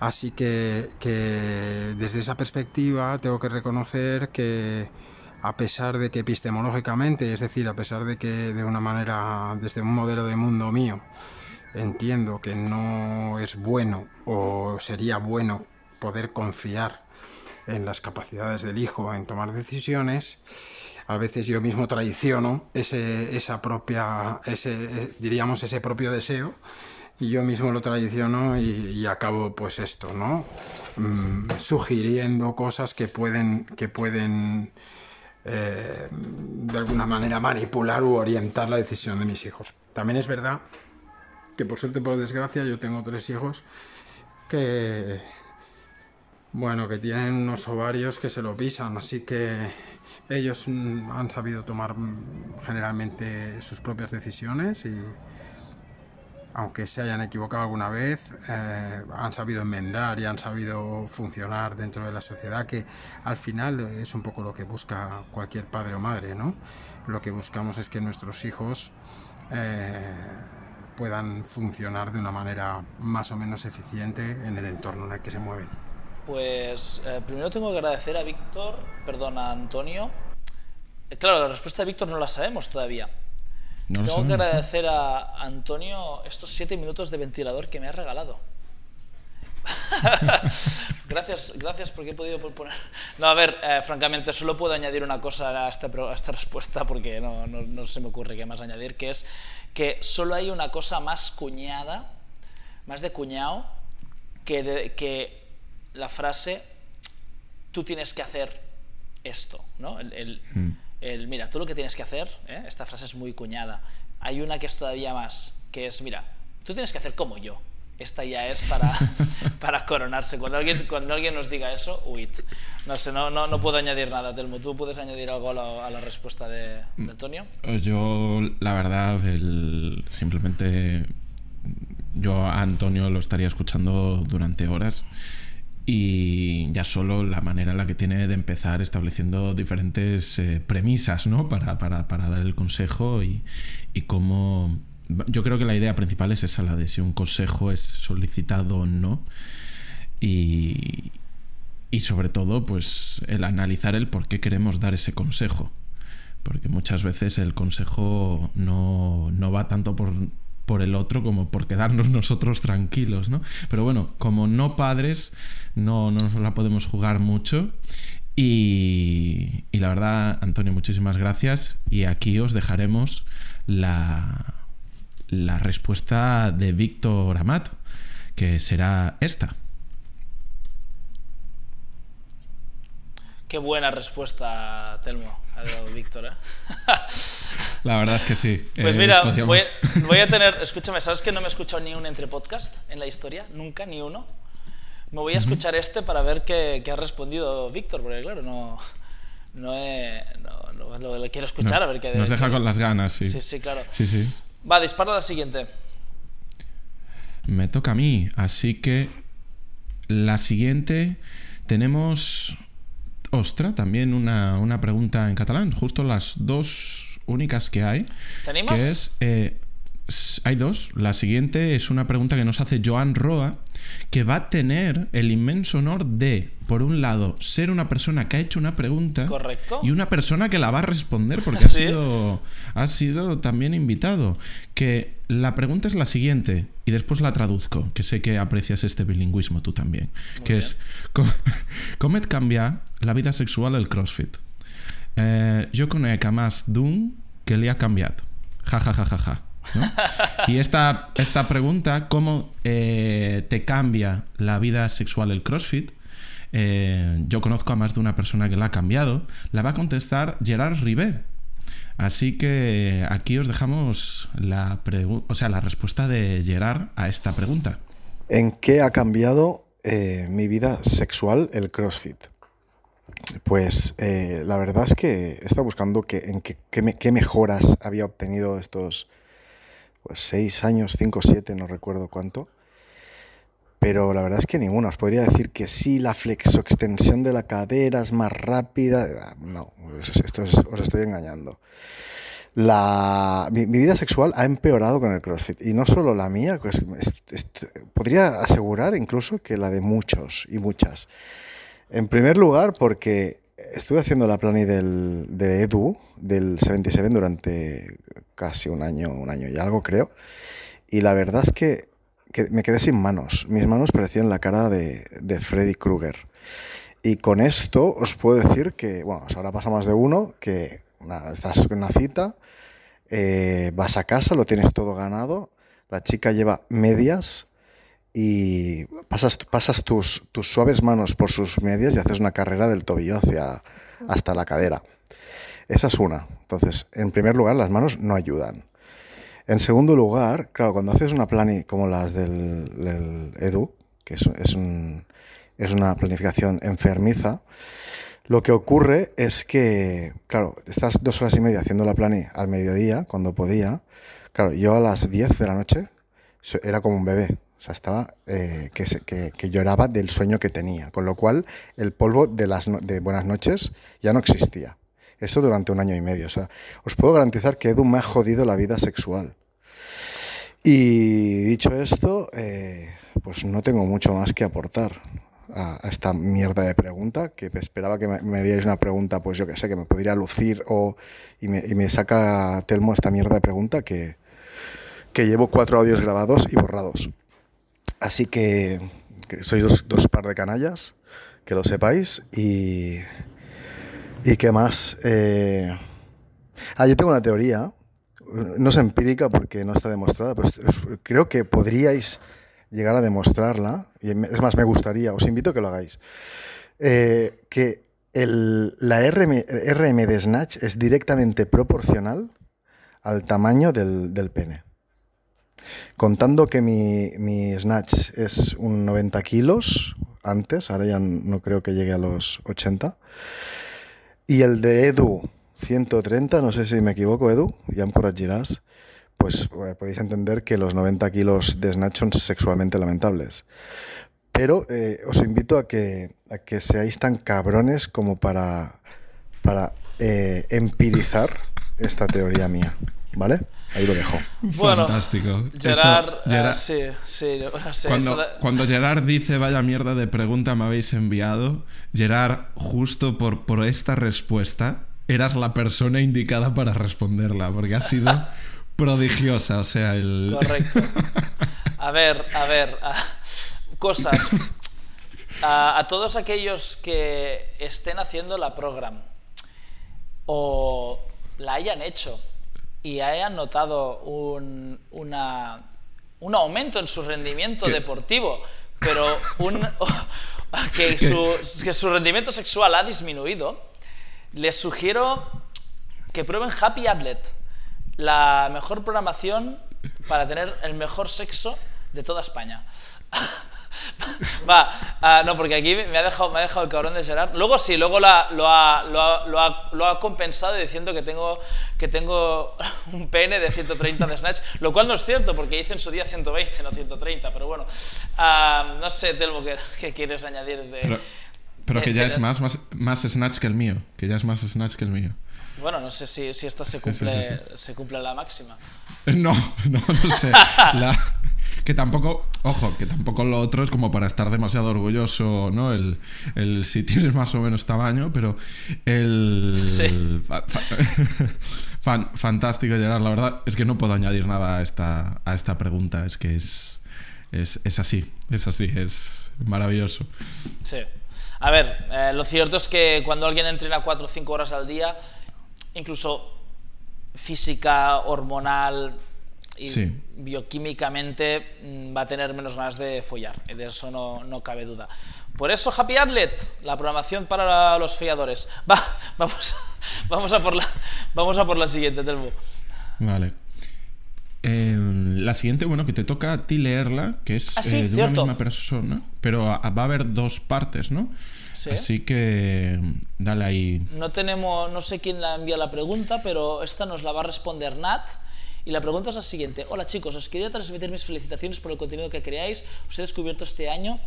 Así que, desde esa perspectiva tengo que reconocer que a pesar de que epistemológicamente, es decir, a pesar de que de una manera, desde un modelo de mundo mío, entiendo que no es bueno o sería bueno poder confiar en las capacidades del hijo en tomar decisiones, a veces yo mismo traiciono ese, esa propia, ese, diríamos, ese propio deseo y yo mismo lo traiciono y, acabo pues esto, ¿no? Mm, sugiriendo cosas que pueden, que pueden eh, de alguna manera manipular u orientar la decisión de mis hijos. También es verdad que por suerte, por desgracia, yo tengo tres hijos que, bueno, que tienen unos ovarios que se lo pisan, así que ellos mm, han sabido tomar mm, generalmente sus propias decisiones y aunque se hayan equivocado alguna vez, eh, han sabido enmendar y han sabido funcionar dentro de la sociedad, que al final es un poco lo que busca cualquier padre o madre, ¿no? Lo que buscamos es que nuestros hijos eh, puedan funcionar de una manera más o menos eficiente en el entorno en el que se mueven. Pues eh, primero tengo que agradecer a Víctor, perdón, a Antonio. claro, la respuesta de Víctor no la sabemos todavía. Tengo que agradecer a Antonio estos siete minutos de ventilador que me ha regalado. *laughs* gracias, gracias porque he podido poner. No, a ver, eh, francamente, solo puedo añadir una cosa a esta, esta respuesta porque no, no, se me ocurre qué más añadir, que es que solo hay una cosa más cuñada, más de cuñado, que, que la frase tú tienes que hacer esto, ¿no? El, mm el, mira, tú lo que tienes que hacer, ¿eh? esta frase es muy cuñada, hay una que es todavía más, que es, mira, tú tienes que hacer como yo. Esta ya es para, *laughs* para coronarse. Cuando alguien, cuando alguien nos diga eso. No sé, no, no, no puedo añadir nada. Telmo, ¿tú puedes añadir algo a la, respuesta de, Antonio? Yo, la verdad, simplemente yo a Antonio lo estaría escuchando durante horas y ya solo la manera en la que tiene de empezar estableciendo diferentes eh, premisas ¿no? para, para, para, dar el consejo y, y cómo... Yo creo que la idea principal es esa, la de si un consejo es solicitado o no. Y, y sobre todo, pues el analizar el por qué queremos dar ese consejo. Porque muchas veces el consejo no, no va tanto por por el otro como por quedarnos *laughs* nosotros tranquilos, ¿no? Pero bueno, como no padres, no, nos la podemos jugar mucho. Y, y, la verdad, Antonio, muchísimas gracias. Y aquí os dejaremos la, la respuesta de Víctor Amat, que será esta. Qué buena respuesta, Telmo ha dado Víctor, ¿eh? La verdad es que sí. Pues eh, mira, voy, a tener. Escúchame, ¿sabes que no me he escuchado ni un entre podcast en la historia? Nunca, ni uno. Me voy a escuchar este para ver qué, qué ha respondido Víctor, porque claro, no. No, he, no, lo, quiero escuchar a ver qué. Nos deja con las ganas, sí. Sí, sí, claro. Sí, sí. Va, dispara la siguiente. Me toca a mí, así que la siguiente tenemos Ostra, también una, una, pregunta en catalán, justo las dos únicas que hay. ¿Tenemos? Que es, eh, hay dos. La siguiente es una pregunta que nos hace Joan Roa, que va a tener el inmenso honor de, por un lado, ser una persona que ha hecho una pregunta Correcto. y una persona que la va a responder porque *laughs* ha, sido, ha sido también invitado. Que la pregunta es la siguiente, y después la traduzco, que sé que aprecias este bilingüismo tú también, que es, *laughs* ¿cómo, cambia la vida sexual el CrossFit? eh, jo conec a més d'un que li ha canviat. Ja, ja, ja, ja, ja. ¿No? *laughs* Y esta, esta pregunta, ¿cómo eh, te cambia la vida sexual el CrossFit? Eh, yo conozco a más de una persona que la ha cambiado. La va a contestar Gerard Ribé. Así que aquí os dejamos la, o sea, la respuesta de Gerard a esta pregunta. ¿En qué ha cambiado eh, mi vida sexual el CrossFit? Pues eh, la verdad es que estaba buscando que, en qué, qué, mejoras había obtenido estos pues, seis años, cinco, siete, no recuerdo cuánto. Pero la verdad es que ninguna. Os podría decir que sí, la flexoextensión de la cadera es más rápida. No, esto os estoy engañando. La, mi, vida sexual ha empeorado con el CrossFit. Y no solo la mía, pues, podría asegurar incluso que la de muchos y muchas. En primer lugar, porque estuve haciendo la plani del, de Edu, del 77, durante casi un año, un año y algo creo. Y la verdad es que, me quedé sin manos. Mis manos parecían la cara de, Freddy Krueger. Y con esto os puedo decir que, bueno, ahora pasa más de uno, que estás en una cita, eh, vas a casa, lo tienes todo ganado, la chica lleva medias y pasas, pasas tus, tus suaves manos por sus medias y haces una carrera del tobillo hacia, hasta la cadera. Esa es una. Entonces, en primer lugar, las manos no ayudan. En segundo lugar, claro, cuando haces una plani como las del, Edu, que es, es, un, es una planificación enfermiza, lo que ocurre es que, claro, estás dos horas y media haciendo la plani al mediodía, cuando podía. Claro, yo a las 10 de la noche era como un bebé. O sea, estaba eh, que, que, que, lloraba del sueño que tenía. Con lo cual, el polvo de las de buenas noches ya no existía. Eso durante un año y medio. O sea, os puedo garantizar que Edu me ha jodido la vida sexual. Y dicho esto, eh, pues no tengo mucho más que aportar a, esta mierda de pregunta, que esperaba que me, haríais una pregunta, pues yo que sé, que me podría lucir o, y, me, y me saca Telmo esta mierda de pregunta que, que llevo cuatro audios grabados y borrados. Así que, sois dos, par de canallas, que lo sepáis. Y, y qué más. Eh... Ah, yo tengo una teoría, no es empírica porque no está demostrada, pero creo que podríais llegar a demostrarla, y es más, me gustaría, os invito a que lo hagáis, eh, que el, la RM, RM, de Snatch es directamente proporcional al tamaño del, del pene. Contando que mi, mi, Snatch es un 90 kilos antes, ahora ya no creo que llegue a los 80, y el de Edu 130, no sé si me equivoco Edu, ya me corregirás, pues eh, podéis entender que los 90 kilos de Snatch son sexualmente lamentables. Pero eh, os invito a que, a que seáis tan cabrones como para, para eh, empirizar esta teoría mía. ¿Vale? Ahí lo dejo. Bueno, Fantástico. Gerard, Gerard sí, sí, cuando, Gerard dice vaya mierda de pregunta me habéis enviado, Gerard, justo por, por esta respuesta, eras la persona indicada para responderla, porque ha sido *laughs* prodigiosa, o sea, el... Correcto. A ver, a ver, cosas. A, todos aquellos que estén haciendo la program o la hayan hecho y hayan notado un, una, un aumento en su rendimiento deportivo, pero un, *laughs* que, su, que su rendimiento sexual ha disminuido, les sugiero que prueben Happy Athlete la mejor programación para tener el mejor sexo de toda España. *laughs* *laughs* Va, ah, no, porque aquí me ha, dejado, me ha dejado el cabrón de Gerard. Luego sí, luego lo, ha, lo, ha, lo, ha, compensado diciendo que tengo, que tengo *laughs* un pene de 130 de Snatch, lo cual no es cierto, porque hice en su día 120, no 130, pero bueno. Ah, no sé, Telmo, ¿qué, quieres añadir de...? Pero, que ya es más, más, más Snatch que el mío, que ya es más Snatch que el mío. Bueno, no sé si, si esto se cumple, se cumple la máxima. *laughs* No, no, no sé. Que tampoco, ojo, que tampoco lo otro es como para estar demasiado orgulloso, ¿no? El, el si tienes más o menos tamaño, pero el... *laughs* Sí. *laughs* fantástico, Gerard. La verdad es que no puedo añadir nada a esta, a esta pregunta. Es que es es, es así, es así, es maravilloso. Sí. A ver, eh, lo cierto es que cuando alguien entrena 4 o 5 horas al día, incluso física, hormonal y Sí. bioquímicamente mm, va a tener menos ganas de follar, de eso no, no cabe duda. Por eso Happy Athlete, la programación para los folladores. *laughs* Va, vamos, vamos, a por la, vamos a por la siguiente, Telmo. Vale. Eh, la siguiente, bueno, que te toca a ti leerla, que es Ah, sí, eh, de cierto. una misma persona, pero a- va a haber dos partes, ¿no? Sí. Así que dale ahí. No tenemos, no sé quién la envía la pregunta, pero esta nos la va a responder Nat. Y la pregunta es la siguiente. Hola chicos, os quería transmitir mis felicitaciones por el contenido que creáis. Os he descubierto este año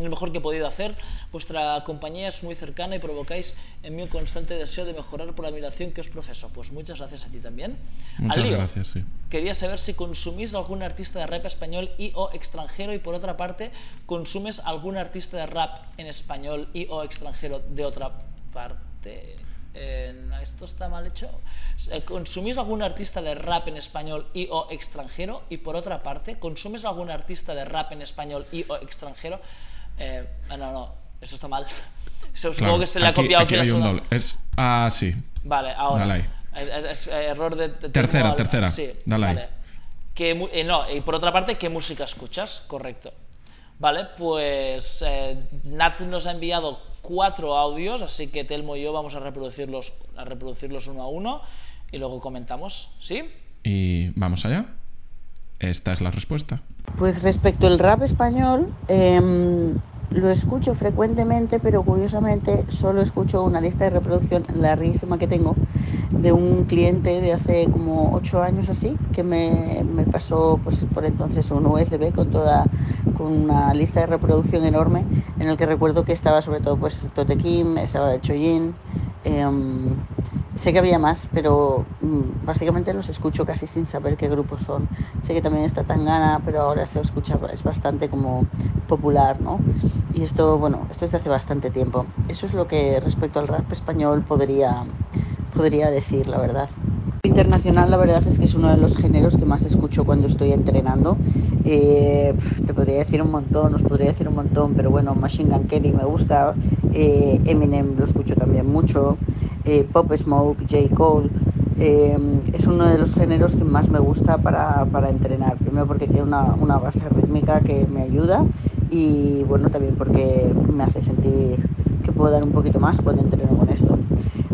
lo mejor que he podido hacer. Vuestra compañía es muy cercana y provocáis en mí un constante deseo de mejorar por la admiración que os profeso. Pues muchas gracias a ti también. Muchas Al lío. gracias, sí. Quería saber si consumís algún artista de rap español y o extranjero y por otra parte, ¿consumes algún artista de rap en español y o extranjero de otra parte? Eh, ¿Esto está mal hecho? Eh, ¿Consumís algún artista de rap en español y o extranjero? Y por otra parte, ¿consumes algún artista de rap en español y o extranjero? Eh, ah, no, no, eso está mal. *laughs* Supongo Claro, que se le ha copiado aquí aquí la hay un segunda- doble. Es, ah, sí. Vale, ahora. Dale ahí. Es, es- es, eh, error de, de Tercera, al- tercera. Sí, Dale ahí. vale. ¿Qué mu- eh, no, y por otra parte, ¿qué música escuchas? Correcto. Vale, pues eh, Nat nos ha enviado cuatro audios, así que Telmo y yo vamos a reproducirlos, a reproducirlos uno a uno y luego comentamos, ¿sí? Y vamos allá. Esta es la respuesta. Pues respecto al rap español, em, lo escucho frecuentemente, pero curiosamente solo escucho una lista de reproducción larguísima que tengo de un cliente de hace como ocho años así, que me, me pasó pues por entonces un USB con toda con una lista de reproducción enorme, en el que recuerdo que estaba sobre todo pues Tote Kim, estaba Choyin, em, Sé que había más, pero mm, básicamente los escucho casi sin saber qué grupos son. Sé que también está Tangana, pero ahora se escucha, es bastante como popular, ¿no? Y esto, bueno, esto es de hace bastante tiempo. Eso es lo que respecto al rap español podría, podría decir, la verdad. Internacional, la verdad es que es uno de los géneros que más escucho cuando estoy entrenando. Eh, te podría decir un montón, os podría decir un montón, pero bueno, Machine Gun Kelly me gusta, eh, Eminem lo escucho también mucho, eh, Pop Smoke, J. Cole. es uno de los géneros que más me gusta para, para entrenar. Primero porque tiene una, una base rítmica que me ayuda y bueno, también porque me hace sentir que puedo dar un poquito más cuando entreno con esto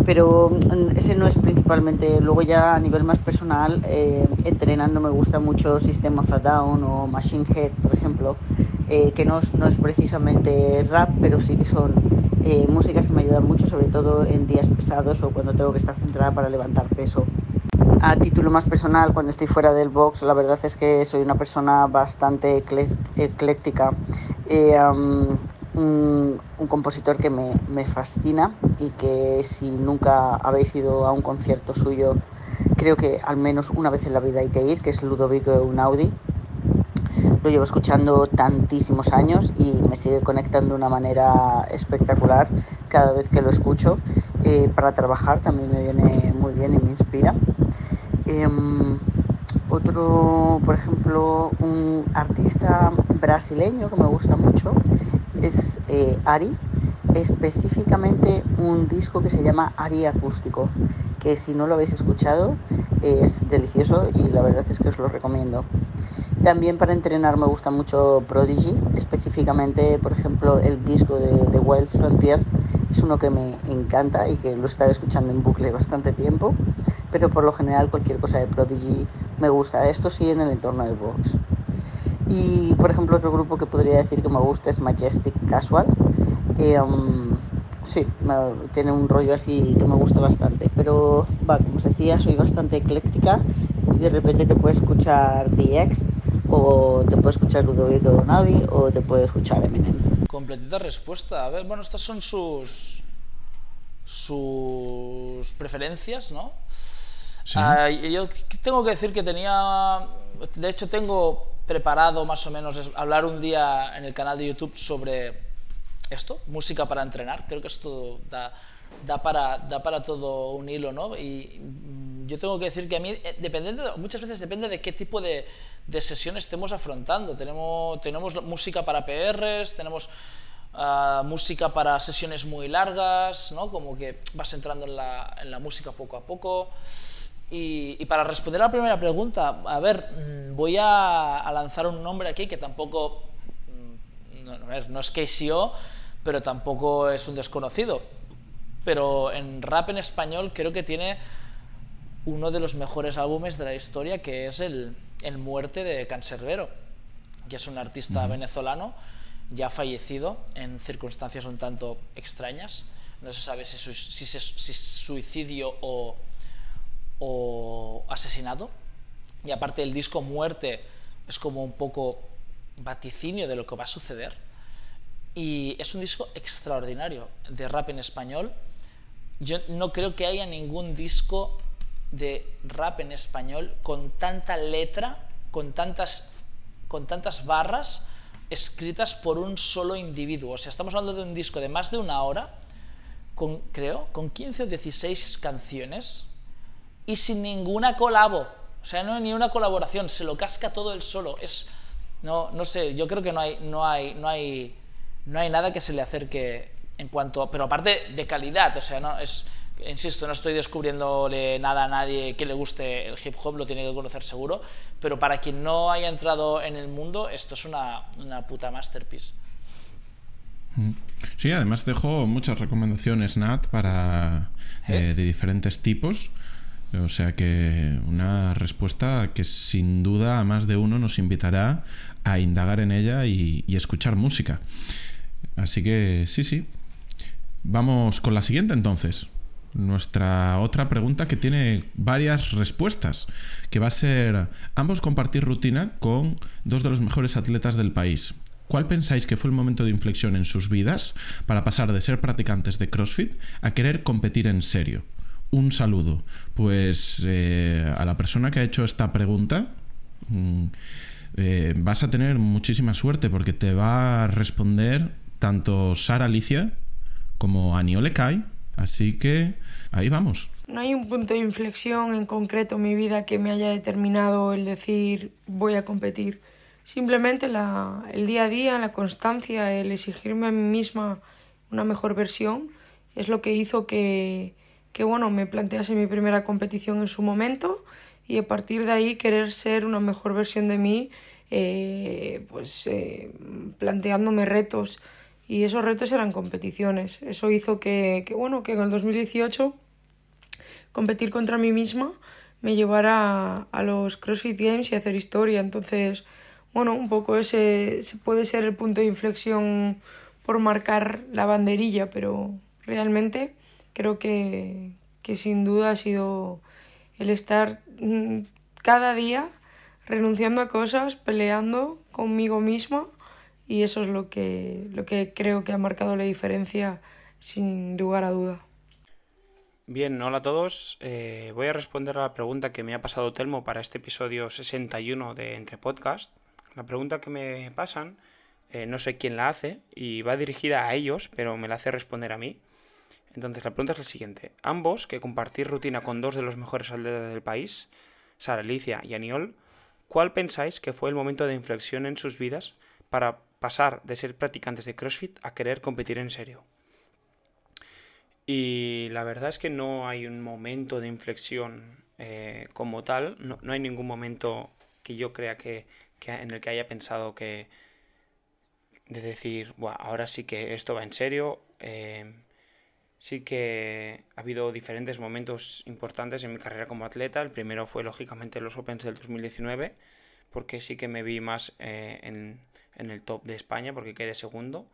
pero mm, ese no es principalmente. Luego ya a nivel más personal, eh, entrenando me gusta mucho System of Down o Machine Head, por ejemplo, eh, que no, no es precisamente rap, pero sí que son eh, músicas que me ayudan mucho, sobre todo en días pesados o cuando tengo que estar centrada para levantar peso. A título más personal, cuando estoy fuera del box, la verdad es que soy una persona bastante ecléctica. Am, un, un compositor que me, me fascina y que si nunca habéis ido a un concierto suyo, creo que al menos una vez en la vida hay que ir, que es Ludovico Einaudi. Lo llevo escuchando tantísimos años y me sigue conectando de una manera espectacular cada vez que lo escucho. Eh, para trabajar también me viene muy bien y me inspira. Em, otro, por ejemplo, un artista brasileño que me gusta mucho es eh, Ari, específicamente un disco que se llama Ari Acústico, que si no lo habéis escuchado es delicioso y la verdad es que os lo recomiendo. También para entrenar me gusta mucho Prodigy, específicamente, por ejemplo, el disco de The Wild Frontier es uno que me encanta y que lo he estado escuchando en bucle bastante tiempo, pero por lo general cualquier cosa de Prodigy me gusta. Esto sí en el entorno del box. Y por ejemplo, otro grupo que podría decir que me gusta es Majestic Casual. Eh, um, sí, me- tiene un rollo así que me gusta bastante. Pero, va, como os decía, soy bastante ecléctica y de repente te puede escuchar DX o te puede escuchar Ludovico Einaudi o te puede escuchar Eminem. Completita respuesta. A ver, bueno, estas son sus sus preferencias, ¿no? Sí. Ah, yo tengo que decir que tenía, de hecho tengo preparado más o menos hablar un día en el canal de YouTube sobre esto, música para entrenar. Creo que esto da, da, para, da para todo un hilo, ¿no? Y mm, yo tengo que decir que a mí, eh, dependiendo, muchas veces depende de qué tipo de, de sesión estemos afrontando. Tenemos, tenemos música para PRs, tenemos ah, música para sesiones muy largas, ¿no? Como que vas entrando en la, en la música poco a poco. Y, y, para responder a la primera pregunta, a ver, mm, voy a, a lanzar un nombre aquí que tampoco, mm, no, no es KCO, pero tampoco es un desconocido. Pero en rap en español creo que tiene uno de los mejores álbumes de la historia, que es el, el Muerte de Cancerbero, que es un artista venezolano ya fallecido en circunstancias un tanto extrañas. No se sabe si, si, si suicidio o, o asesinato. Y aparte el disco Muerte es como un poco vaticinio de lo que va a suceder. Y es un disco extraordinario de rap en español. Yo no creo que haya ningún disco de rap en español con tanta letra, con tantas, con tantas barras escritas por un solo individuo. O sea, estamos hablando de un disco de más de una hora, con, creo, con 15 o 16 canciones y sin ninguna colabo. O sea, no hay ni una colaboración, se lo casca todo el solo. Es, no, no sé, yo creo que no hay, no hay, no hay, no hay nada que se le acerque en cuanto, pero aparte de calidad, o sea, no es insisto, no estoy descubriéndole nada a nadie que le guste el hip hop, lo tiene que conocer seguro, pero para quien no haya entrado en el mundo, esto es una, una puta masterpiece. Sí, además dejo muchas recomendaciones, Nat, para ¿Eh? Eh, de diferentes tipos. O sea que una respuesta que sin duda a más de uno nos invitará a indagar en ella y, escuchar música. Así que sí, sí. Vamos con la siguiente entonces nuestra otra pregunta que tiene varias respuestas, que va a ser ambos compartir rutina con dos de los mejores atletas del país. ¿Cuál pensáis que fue el momento de inflexión en sus vidas para pasar de ser practicantes de CrossFit a querer competir en serio? Un saludo. Pues eh, a la persona que ha hecho esta pregunta mm, eh, vas a tener muchísima suerte porque te va a responder tanto Sara Alicia como Aniole Kai Así que ahí vamos. No hay un punto de inflexión en concreto en mi vida que me haya determinado el decir voy a competir. Simplemente el día a día, la constancia, el exigirme a mí misma una mejor versión es lo que hizo que, que bueno, me plantease mi primera competición en su momento y a partir de ahí querer ser una mejor versión de mí, eh, pues eh, planteándome retos y esos retos eran competiciones. Eso hizo que, que, bueno, que en el 2018 competir contra mí misma me llevara a, los CrossFit Games y hacer historia. Entonces, bueno, un poco ese, puede ser el punto de inflexión por marcar la banderilla, pero realmente creo que, que sin duda ha sido el estar mm, cada día renunciando a cosas, peleando conmigo misma y eso es lo que, lo que creo que ha marcado la diferencia sin lugar a duda. Bien, hola a todos. Eh, voy a responder a la pregunta que me ha pasado Telmo para este episodio 61 de Entre Podcast. La pregunta que me pasan, eh, no sé quién la hace y va dirigida a ellos, pero me la hace responder a mí. Entonces la pregunta es la siguiente. Ambos, que compartir rutina con dos de los mejores atletas del país, Sara Alicia y Aniol, ¿cuál pensáis que fue el momento de inflexión en sus vidas para pasar de ser practicantes de CrossFit a querer competir en serio. Y la verdad es que no hay un momento de inflexión eh, como tal, no, hay ningún momento que yo crea que, en el que haya pensado que de decir, ahora sí que esto va en serio. Eh, sí que ha habido diferentes momentos importantes en mi carrera como atleta. El primero fue lógicamente los Opens del 2019, porque sí que me vi más eh, en, en el top de España porque quedé segundo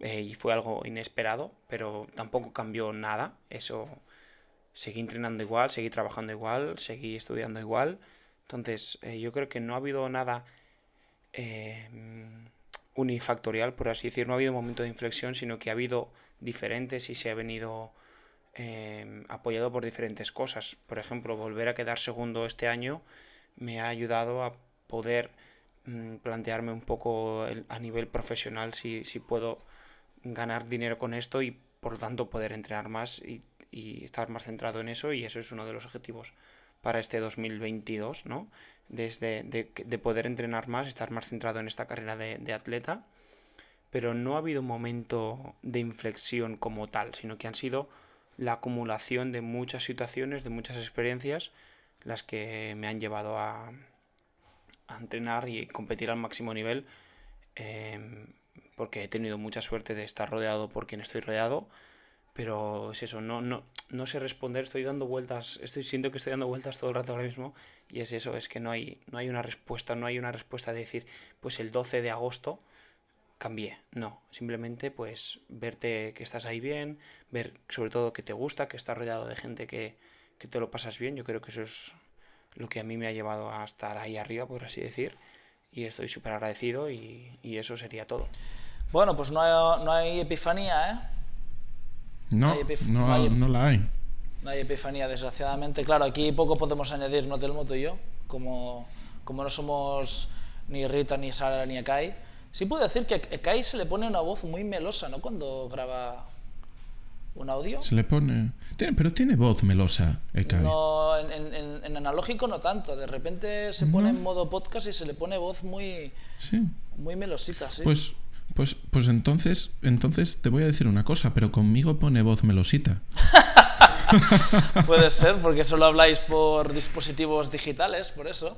eh, y fue algo inesperado, pero tampoco cambió nada. Eso seguí entrenando igual, seguí trabajando igual, seguí estudiando igual. Entonces eh, yo creo que no ha habido nada eh, unifactorial, por así decir. No ha habido momento de inflexión, sino que ha habido diferentes y se ha venido apoyado por diferentes cosas. Por ejemplo, volver a quedar segundo este año me ha ayudado a poder Mm, plantearme un poco a nivel profesional si, si puedo ganar dinero con esto y por lo tanto poder entrenar más y, estar más centrado en eso y eso es uno de los objetivos para este 2022, ¿no? Desde de, poder entrenar más, estar más centrado en esta carrera de, atleta, pero no ha habido un momento de inflexión como tal, sino que han sido la acumulación de muchas situaciones, de muchas experiencias, las que me han llevado a, entrenar y competir al máximo nivel. Em, porque he tenido mucha suerte de estar rodeado por quien estoy rodeado, pero es eso, no, no, no sé responder, estoy dando vueltas, estoy siento que estoy dando vueltas todo el rato ahora mismo, y es eso, es que no hay, no hay una respuesta, no hay una respuesta de decir, pues el 12 de agosto cambié, no, simplemente pues verte que estás ahí bien, ver sobre todo que te gusta, que estás rodeado de gente que, que te lo pasas bien, yo creo que eso es lo que a mí me ha llevado a estar ahí arriba, por así decir, y estoy súper agradecido y, y eso sería todo. Bueno, pues no hay, no hay epifanía, ¿eh? No, no, la hay. No hay epifanía, desgraciadamente. Claro, aquí poco podemos añadir, ¿no, Telmo, tú y yo? Como, como no somos ni Rita, ni Sara, ni Ekai. Sí puedo decir que a Ekai se le pone una voz muy melosa, ¿no? Cuando graba un audio. Se le pone... pero tiene voz melosa, Ekai. No, en, en, analógico no tanto. De repente se pone en modo podcast y se le pone voz muy... Sí. Muy melosita, sí. Pues pues, pues entonces, entonces te voy a decir una cosa, pero conmigo pone voz melosita. *laughs* Puede ser, porque solo habláis por dispositivos digitales, por eso.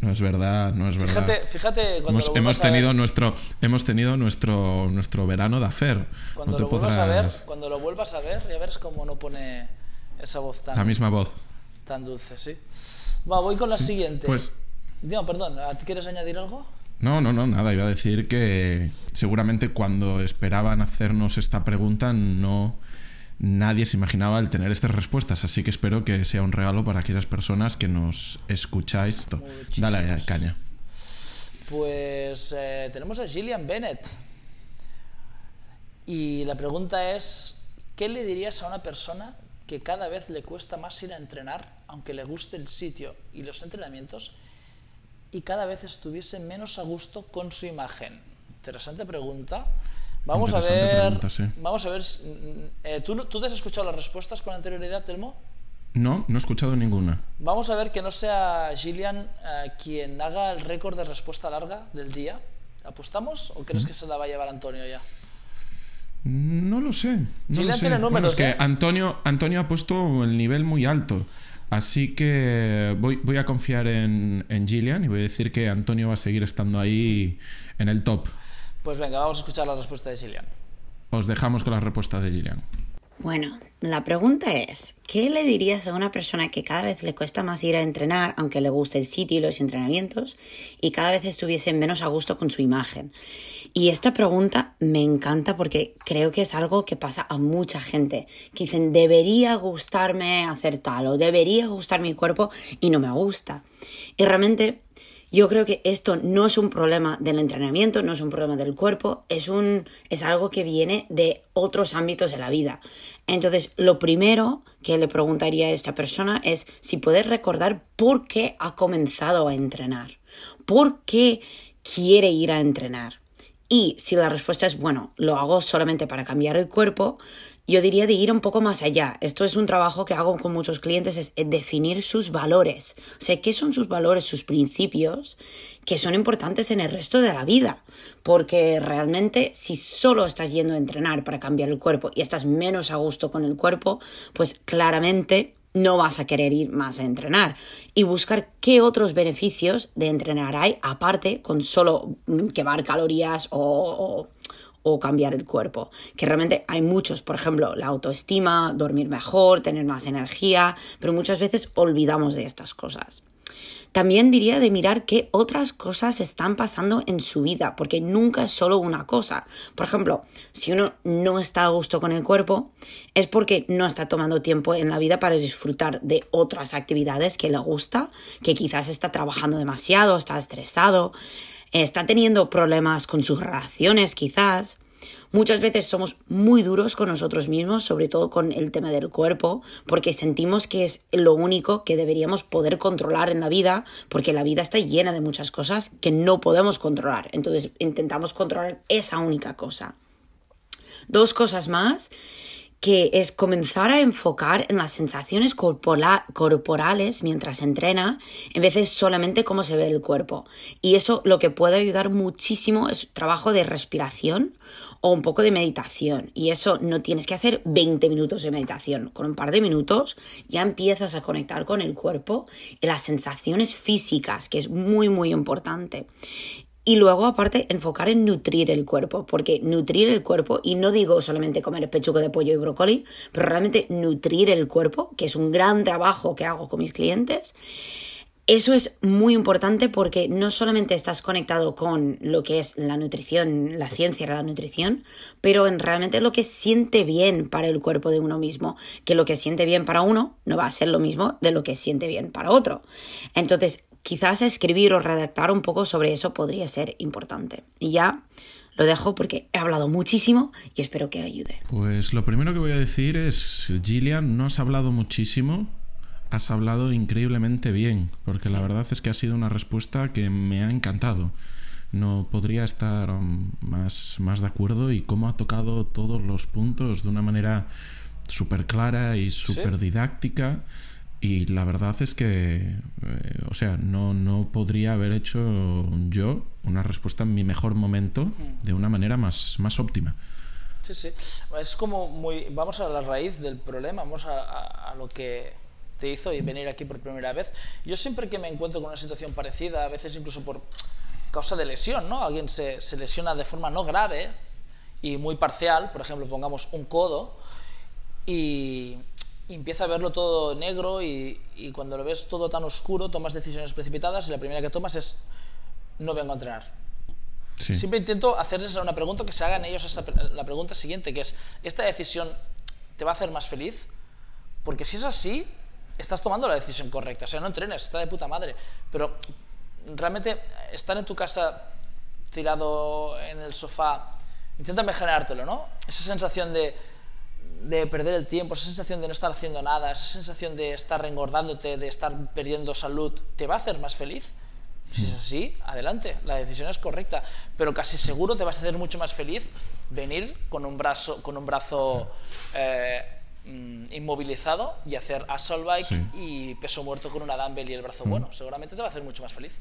No es verdad, no es fíjate, verdad. Fíjate, cuando hemos, hemos tenido nuestro hemos tenido nuestro nuestro verano de afer. Cuando lo vuelvas a ver, cuando lo vuelvas a ver, ya verás cómo no pone esa voz tan la misma voz tan dulce, sí. Va, voy con la siguiente. Pues no, perdón, ¿quieres añadir algo? No, no, no, nada. Iba a decir que seguramente cuando esperaban hacernos esta pregunta no nadie se imaginaba el tener estas respuestas, así que espero que sea un regalo para aquellas personas que nos escucháis. Dale caña. Pues eh, tenemos a Gillian Bennett. Y la pregunta es, ¿qué le dirías a una persona que cada vez le cuesta más ir a entrenar, aunque le guste el sitio y los entrenamientos? y cada vez estuviese menos a gusto con su imagen? Interesante pregunta. Vamos a ver. Vamos a ver. Eh, ¿tú, ¿Tú te has escuchado las respuestas con anterioridad, Telmo? No, no he escuchado ninguna. Vamos a ver que no sea Gillian eh, quien haga el récord de respuesta larga del día. ¿Apostamos o crees mm. que se la va a llevar Antonio ya? No lo sé. Gillian tiene números. es que ¿eh? Antonio, Antonio ha puesto el nivel muy alto. Así que voy, voy a confiar en, en Gillian y voy a decir que Antonio va a seguir estando ahí en el top. Pues venga, vamos a escuchar la respuesta de Gillian. Os dejamos con la respuesta de Gillian. Bueno, la pregunta es, ¿qué le dirías a una persona que cada vez le cuesta más ir a entrenar, aunque le guste el sitio y los entrenamientos, y cada vez estuviese menos a gusto con su imagen? Y esta pregunta me encanta porque creo que es algo que pasa a mucha gente, que dicen, debería gustarme hacer tal o debería gustar mi cuerpo y no me gusta. Y realmente yo creo que esto no es un problema del entrenamiento, no es un problema del cuerpo, es, un, es algo que viene de otros ámbitos de la vida. Entonces, lo primero que le preguntaría a esta persona es si puede recordar por qué ha comenzado a entrenar, por qué quiere ir a entrenar. Y si la respuesta es, bueno, lo hago solamente para cambiar el cuerpo, yo diría de ir un poco más allá. Esto es un trabajo que hago con muchos clientes, es definir sus valores. O sea, ¿qué son sus valores, sus principios que son importantes en el resto de la vida? Porque realmente si solo estás yendo a entrenar para cambiar el cuerpo y estás menos a gusto con el cuerpo, pues claramente no vas a querer ir más a entrenar y buscar qué otros beneficios de entrenar hay aparte con solo quemar calorías o, o cambiar el cuerpo. Que realmente hay muchos, por ejemplo, la autoestima, dormir mejor, tener más energía, pero muchas veces olvidamos de estas cosas. También diría de mirar qué otras cosas están pasando en su vida, porque nunca es solo una cosa. Por ejemplo, si uno no está a gusto con el cuerpo, es porque no está tomando tiempo en la vida para disfrutar de otras actividades que le gusta, que quizás está trabajando demasiado, está estresado, está teniendo problemas con sus relaciones quizás. Muchas veces somos muy duros con nosotros mismos, sobre todo con el tema del cuerpo, porque sentimos que es lo único que deberíamos poder controlar en la vida, porque la vida está llena de muchas cosas que no podemos controlar. Entonces intentamos controlar esa única cosa. dos cosas más que es comenzar a enfocar en las sensaciones corporales mientras entrena, en vez de solamente cómo se ve el cuerpo. Y eso lo que puede ayudar muchísimo es trabajo de respiración o un poco de meditación. Y eso no tienes que hacer 20 minutos de meditación. Con un par de minutos ya empiezas a conectar con el cuerpo y las sensaciones físicas, que es muy, muy importante. Y luego, aparte, enfocar en nutrir el cuerpo, porque nutrir el cuerpo, y no digo solamente comer pechugo de pollo y brócoli, pero realmente nutrir el cuerpo, que es un gran trabajo que hago con mis clientes, eso es muy importante porque no solamente estás conectado con lo que es la nutrición, la ciencia de la nutrición, pero en realmente lo que siente bien para el cuerpo de uno mismo, que lo que siente bien para uno no va a ser lo mismo de lo que siente bien para otro. Entonces, quizás escribir o redactar un poco sobre eso podría ser importante. Y ya lo dejo porque he hablado muchísimo y espero que ayude. Pues lo primero que voy a decir es, Gillian, no has hablado muchísimo, has hablado increíblemente bien, porque la verdad es que ha sido una respuesta que me ha encantado. No podría estar más, más de acuerdo y cómo ha tocado todos los puntos de una manera súper clara y súper didáctica. Y la verdad es que, eh, o sea, no, no podría haber hecho yo una respuesta en mi mejor momento de una manera más, más óptima. Sí, sí. Es como muy. Vamos a la raíz del problema, vamos a, a, lo que te hizo venir aquí por primera vez. Yo siempre que me encuentro con una situación parecida, a veces incluso por causa de lesión, ¿no? Alguien se, se lesiona de forma no grave y muy parcial, por ejemplo, pongamos un codo, y, y empieza a verlo todo negro y, y, cuando lo ves todo tan oscuro tomas decisiones precipitadas y la primera que tomas es no vengo a entrenar. Sí. Siempre intento hacerles una pregunta que se hagan ellos esta, la pregunta siguiente, que es, ¿esta decisión te va a hacer más feliz? Porque si es así, estás tomando la decisión correcta. O sea, no entrenes, está de puta madre. Pero realmente estar en tu casa tirado en el sofá, intenta generártelo, ¿no? Esa sensación de de perder el tiempo, esa sensación de no estar haciendo nada, esa sensación de estar engordándote, de estar perdiendo salud, ¿te va a hacer más feliz? Si es así, adelante, la decisión es correcta, pero casi seguro te vas a hacer mucho más feliz venir con un brazo, con un brazo eh, mm, inmovilizado y hacer assault bike sí. y peso muerto con una dumbbell y el brazo mm. bueno. Seguramente te va a hacer mucho más feliz.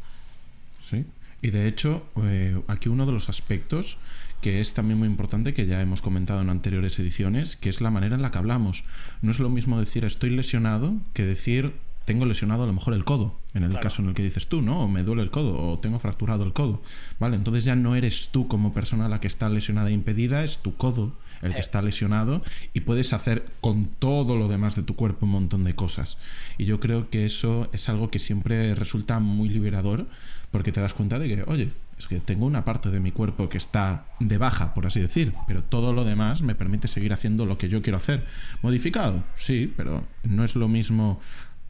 Sí, y de hecho, eh, aquí uno de los aspectos que es también muy importante, que ya hemos comentado en anteriores ediciones, que es la manera en la que hablamos. No es lo mismo decir estoy lesionado que decir tengo lesionado a lo mejor el codo, en el claro. caso en el que dices tú, ¿no? O me duele el codo, o tengo fracturado el codo. Vale, entonces ya no eres tú como persona la que está lesionada e impedida, es tu codo el que está lesionado y puedes hacer con todo lo demás de tu cuerpo un montón de cosas. Y yo creo que eso es algo que siempre resulta muy liberador porque te das cuenta de que, oye, es que tengo una parte de mi cuerpo que está de baja, por así decir, pero todo lo demás me permite seguir haciendo lo que yo quiero hacer. Modificado, sí, pero no es lo mismo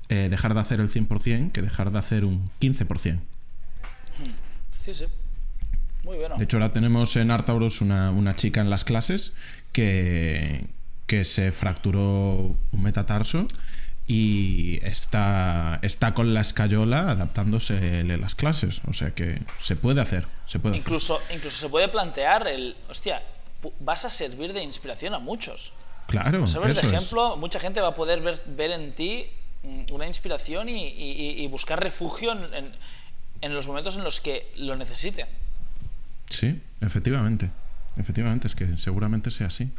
eh, dejar de hacer el 100% que dejar de hacer un 15%. Sí, sí. Muy bueno. De hecho, ahora tenemos en Artauros una, una chica en las clases que, que se fracturó un metatarso y está, está con la escayola adaptándose las clases. O sea que se puede hacer. Se puede incluso, hacer. incluso se puede plantear el, hostia, vas a servir de inspiración a muchos. Claro. De ejemplo, es. mucha gente va a poder ver, ver en ti mm, una inspiración y, y, y buscar refugio en, en, en, los momentos en los que lo necesite. Sí, efectivamente. Efectivamente, es que seguramente sea así.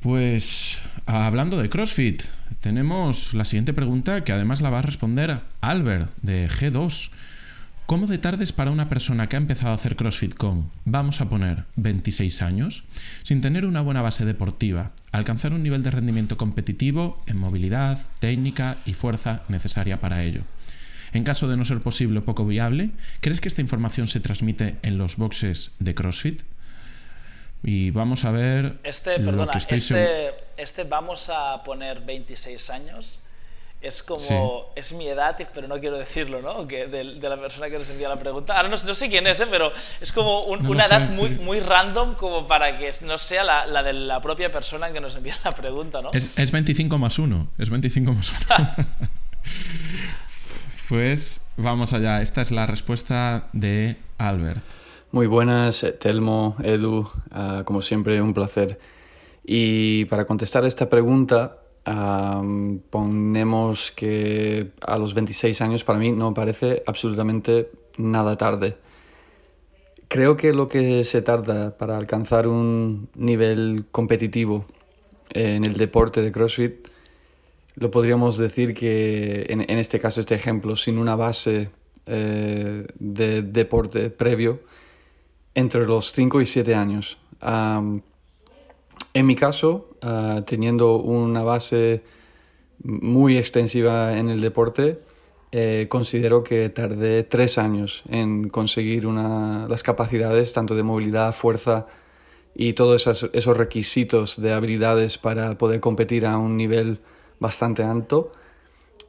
Pues hablando de CrossFit, tenemos la siguiente pregunta que además la va a responder Albert de G2. ¿Cómo de tarde es para una persona que ha empezado a hacer CrossFit con, vamos a poner, 26 años, sin tener una buena base deportiva, alcanzar un nivel de rendimiento competitivo en movilidad, técnica y fuerza necesaria para ello? En caso de no ser posible o poco viable, ¿crees que esta información se transmite en los boxes de CrossFit? Y vamos a ver. Este, perdona, este, este vamos a poner 26 años. Es como. Sí. Es mi edad, pero no quiero decirlo, ¿no? Que de, de, la persona que nos envía la pregunta. Ahora no, no sé quién es, ¿eh? pero es como un, no una edad sé, muy, sí. muy random, como para que no sea la, la, de la propia persona que nos envía la pregunta, ¿no? Es, es 25 más 1. Es 25 más 1. *laughs* pues vamos allá. Esta es la respuesta de Albert. Muy buenas, Telmo, Edu, uh, como siempre un placer. Y para contestar esta pregunta, um, ponemos que a los 26 años para mí no parece absolutamente nada tarde. Creo que lo que se tarda para alcanzar un nivel competitivo en el deporte de CrossFit, lo podríamos decir que en, en este caso, este ejemplo, sin una base eh, de deporte previo, entre los 5 y 7 años. en mi caso, ah, teniendo una base muy extensiva en el deporte, eh, considero que tardé 3 años en conseguir una, las capacidades tanto de movilidad, fuerza y todos esos, esos requisitos de habilidades para poder competir a un nivel bastante alto.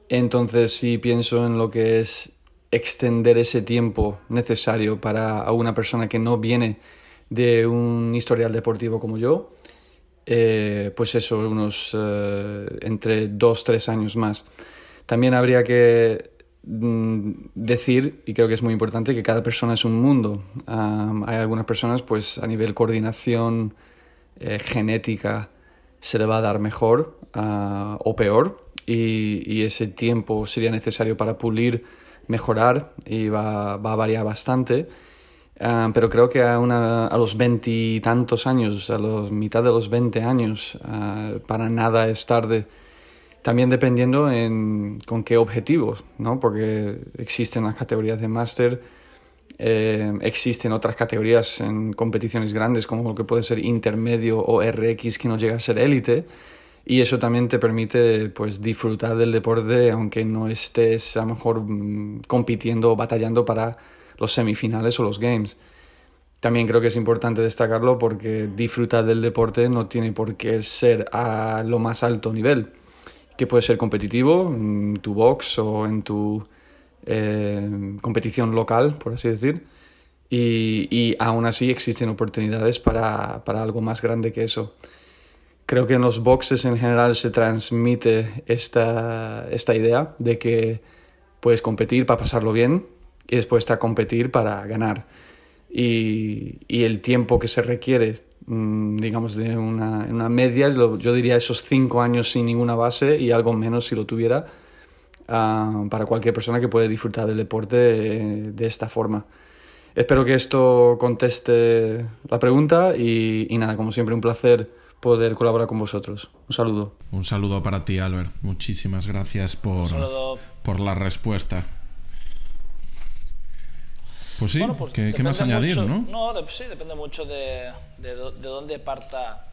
Entonces, si pienso en lo que es extender ese tiempo necesario para una persona que no viene de un historial deportivo como yo, eh, pues eso, unos eh, entre dos, tres años más. También habría que mm, decir, y creo que es muy importante, que cada persona es un mundo. hay algunas personas, pues a nivel coordinación eh, genética, se le va a dar mejor ah, o peor, y, ese tiempo sería necesario para pulir mejorar y va, va a variar bastante. Ah, pero creo que a, una, a los veintitantos años, a los mitad de los veinte años, ah, para nada es tarde. También dependiendo en, con qué objetivos, ¿no? porque existen las categorías de máster, eh, existen otras categorías en competiciones grandes como lo que puede ser intermedio o RX que no llega a ser élite y eso también te permite pues disfrutar del deporte aunque no estés a lo mejor mm, compitiendo o batallando para los semifinales o los games. También creo que es importante destacarlo porque disfrutar del deporte no tiene por qué ser a lo más alto nivel, que puede ser competitivo en tu box o en tu eh, competición local, por así decir, y, y aún así existen oportunidades para, para algo más grande que eso creo que en los boxes en general se transmite esta, esta idea de que puedes competir para pasarlo bien y después está competir para ganar. Y, y, el tiempo que se requiere, mm, digamos, de una, una media, yo diría esos cinco años sin ninguna base y algo menos si lo tuviera, uh, para cualquier persona que puede disfrutar del deporte de, de esta forma. Espero que esto conteste la pregunta y, y nada, como siempre, un placer poder colaborar con vosotros. Un saludo. Un saludo para ti, Albert. Muchísimas gracias por, por la respuesta. Pues sí, bueno, pues ¿qué, ¿qué, más añadir, mucho, no? No, de, sí, depende mucho de, de, de, dónde parta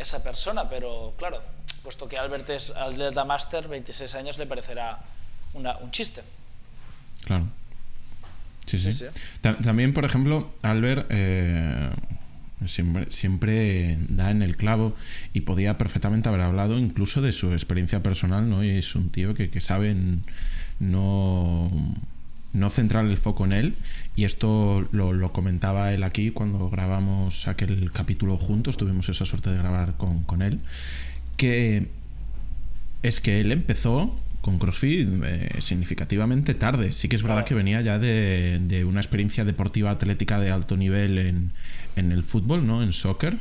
esa persona, pero claro, puesto que Albert es atleta máster, 26 años le parecerá una, un chiste. Claro. Sí, sí. sí, sí. También, por ejemplo, Albert, eh, Siempre, siempre, da en el clavo y podía perfectamente haber hablado incluso de su experiencia personal, ¿no? Y es un tío que, que sabe no, no centrar el foco en él. Y esto lo, comentaba él aquí cuando grabamos aquel capítulo juntos, tuvimos esa suerte de grabar con, con él, que es que él empezó con CrossFit eh, significativamente tarde. Sí que es verdad que venía ya de, de, una experiencia deportiva atlética de alto nivel en, en el fútbol, ¿no? En soccer.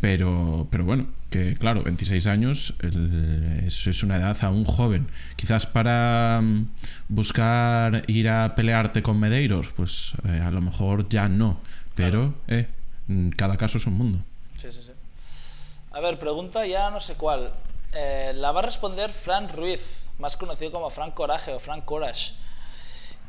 Mm, pero, pero bueno, que claro, 26 años el, es, es, una edad aún joven. Quizás para um, buscar ir a pelearte con Medeiros, pues eh, a lo mejor ya no. Pero claro. eh, cada caso es un mundo. Sí, sí, sí. A ver, pregunta ya no sé cuál. Eh, la va a responder Fran Ruiz, más conocido como Frank Coraje o Frank Courage.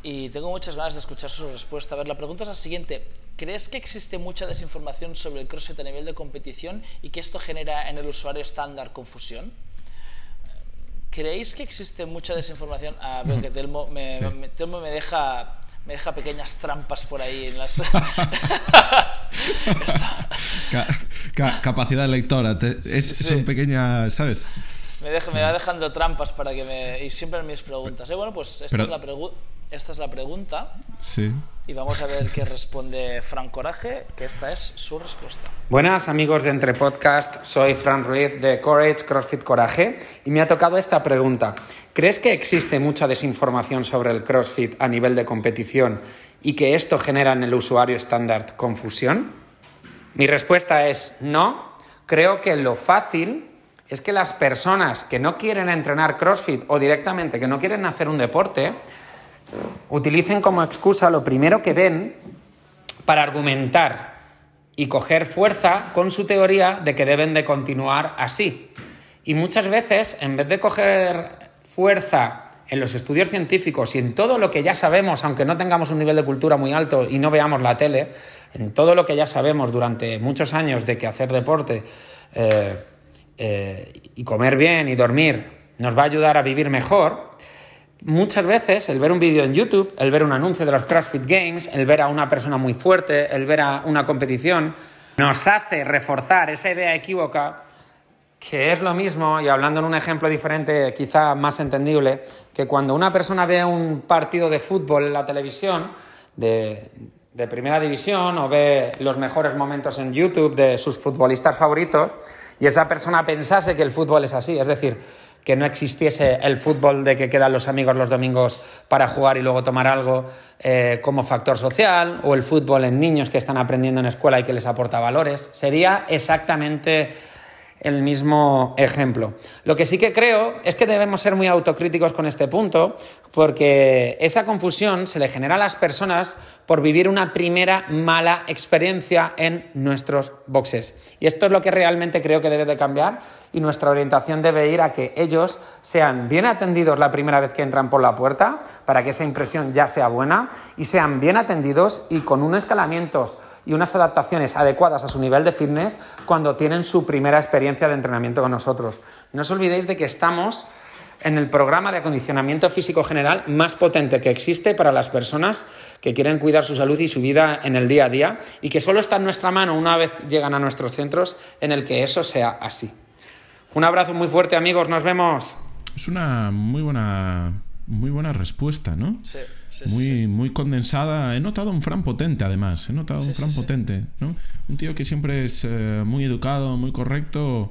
Y tengo muchas ganas de escuchar su respuesta. A ver, la pregunta es la siguiente. ¿Crees que existe mucha desinformación sobre el CrossFit a nivel de competición y que esto genera en el usuario estándar confusión? ¿Creéis que existe mucha desinformación? Ah, veo que Telmo me, sí. me, Telmo me deja me deja pequeñas trampas por ahí en las *laughs* ca ca capacidad lectora te, es, sí. son pequeñas sabes me, deja, me va dejando trampas para que me y siempre en mis preguntas ¿eh? bueno pues esta Pero... es la pregunta esta es la pregunta. Sí. Y vamos a ver qué responde Fran Coraje, que esta es su respuesta. Buenas amigos de Entre Podcast, soy Fran Ruiz de Courage CrossFit Coraje y me ha tocado esta pregunta. ¿Crees que existe mucha desinformación sobre el CrossFit a nivel de competición y que esto genera en el usuario estándar confusión? Mi respuesta es no. Creo que lo fácil es que las personas que no quieren entrenar CrossFit o directamente que no quieren hacer un deporte utilicen como excusa lo primero que ven para argumentar y coger fuerza con su teoría de que deben de continuar así. Y muchas veces, en vez de coger fuerza en los estudios científicos y en todo lo que ya sabemos, aunque no tengamos un nivel de cultura muy alto y no veamos la tele, en todo lo que ya sabemos durante muchos años de que hacer deporte eh, eh, y comer bien y dormir nos va a ayudar a vivir mejor, muchas veces el ver un vídeo en YouTube, el ver un anuncio de los CrossFit Games, el ver a una persona muy fuerte, el ver a una competición, nos hace reforzar esa idea equívoca que es lo mismo, y hablando en un ejemplo diferente, quizá más entendible, que cuando una persona ve un partido de fútbol en la televisión, de, primera división, o ve los mejores momentos en YouTube de sus futbolistas favoritos, y esa persona pensase que el fútbol es así, es decir, que no existiese el fútbol de que quedan los amigos los domingos para jugar y luego tomar algo eh, como factor social, o el fútbol en niños que están aprendiendo en escuela y que les aporta valores, sería exactamente el mismo ejemplo. Lo que sí que creo es que debemos ser muy autocríticos con este punto, porque esa confusión se le genera a las personas por vivir una primera mala experiencia en nuestros boxes. Y esto es lo que realmente creo que debe de cambiar y nuestra orientación debe ir a que ellos sean bien atendidos la primera vez que entran por la puerta, para que esa impresión ya sea buena, y sean bien atendidos y con un escalamientos y unas adaptaciones adecuadas a su nivel de fitness cuando tienen su primera experiencia de entrenamiento con nosotros. No os olvidéis de que estamos en el programa de acondicionamiento físico general más potente que existe para las personas que quieren cuidar su salud y su vida en el día a día y que solo está en nuestra mano una vez llegan a nuestros centros en el que eso sea así. Un abrazo muy fuerte amigos, nos vemos. Es una muy buena muy buena respuesta, ¿no? Sí, sí, muy, sí, muy condensada. He notado un Fran potente, además. He notado un Fran potente, ¿no? Un tío que siempre es eh, muy educado, muy correcto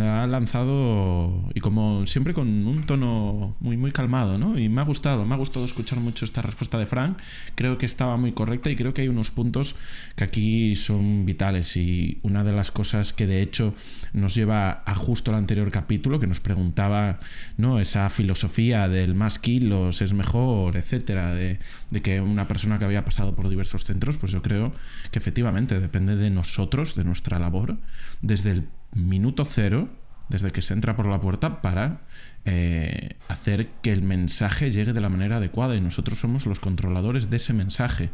ha lanzado y como siempre con un tono muy muy calmado, ¿no? Y me ha gustado, me ha gustado escuchar mucho esta respuesta de Frank. Creo que estaba muy correcta y creo que hay unos puntos que aquí son vitales y una de las cosas que de hecho nos lleva a justo el anterior capítulo que nos preguntaba, ¿no? Esa filosofía del más kilos es mejor, etcétera, de, de que una persona que había pasado por diversos centros, pues yo creo que efectivamente depende de nosotros, de nuestra labor, desde el minuto cero, desde que se entra por la puerta, para eh, hacer que el mensaje llegue de la manera adecuada. Y nosotros somos los controladores de ese mensaje.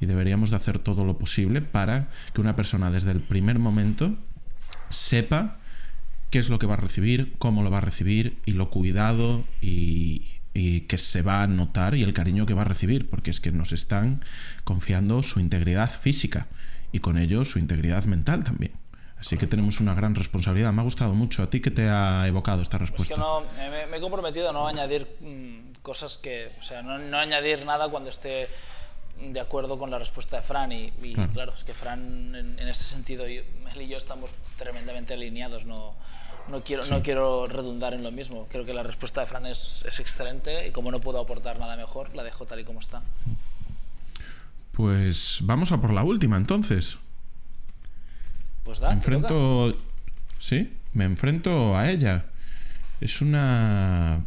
Y deberíamos de hacer todo lo posible para que una persona desde el primer momento sepa qué es lo que va a recibir, cómo lo va a recibir y lo cuidado y, y que se va a notar y el cariño que va a recibir, porque es que nos están confiando su integridad física y con ello su integridad mental también. Así que tenemos una gran responsabilidad. Me ha gustado mucho. ¿A ti qué te ha evocado esta respuesta? Es que no, me, he comprometido a no añadir mm, cosas que, o sea, no, no, añadir nada cuando esté de acuerdo con la respuesta de Fran. Y, claro. es que Fran, en, en ese sentido, él y yo estamos tremendamente alineados. No, no quiero, no quiero redundar en lo mismo. Creo que la respuesta de Fran es, es excelente y como no puedo aportar nada mejor, la dejo tal y como está. Pues vamos a por la última entonces. Pues da, me enfrento. Sí, me enfrento a ella. Es una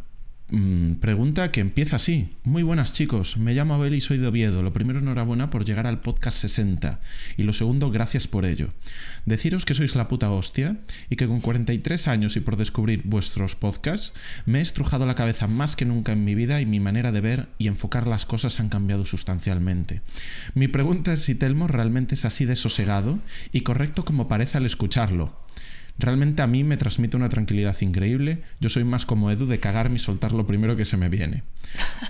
pregunta que empieza así. Muy buenas chicos, me llamo Abel y soy de Oviedo. Lo primero, enhorabuena por llegar al podcast 60. Y lo segundo, gracias por ello. Deciros que sois la puta hostia y que con 43 años y por descubrir vuestros podcasts, me he estrujado la cabeza más que nunca en mi vida y mi manera de ver y enfocar las cosas han cambiado sustancialmente. Mi pregunta es si Telmo realmente es así de sosegado y correcto como parece al escucharlo. Realmente a mí me transmite una tranquilidad increíble. Yo soy más como Edu de cagarme y soltar lo primero que se me viene.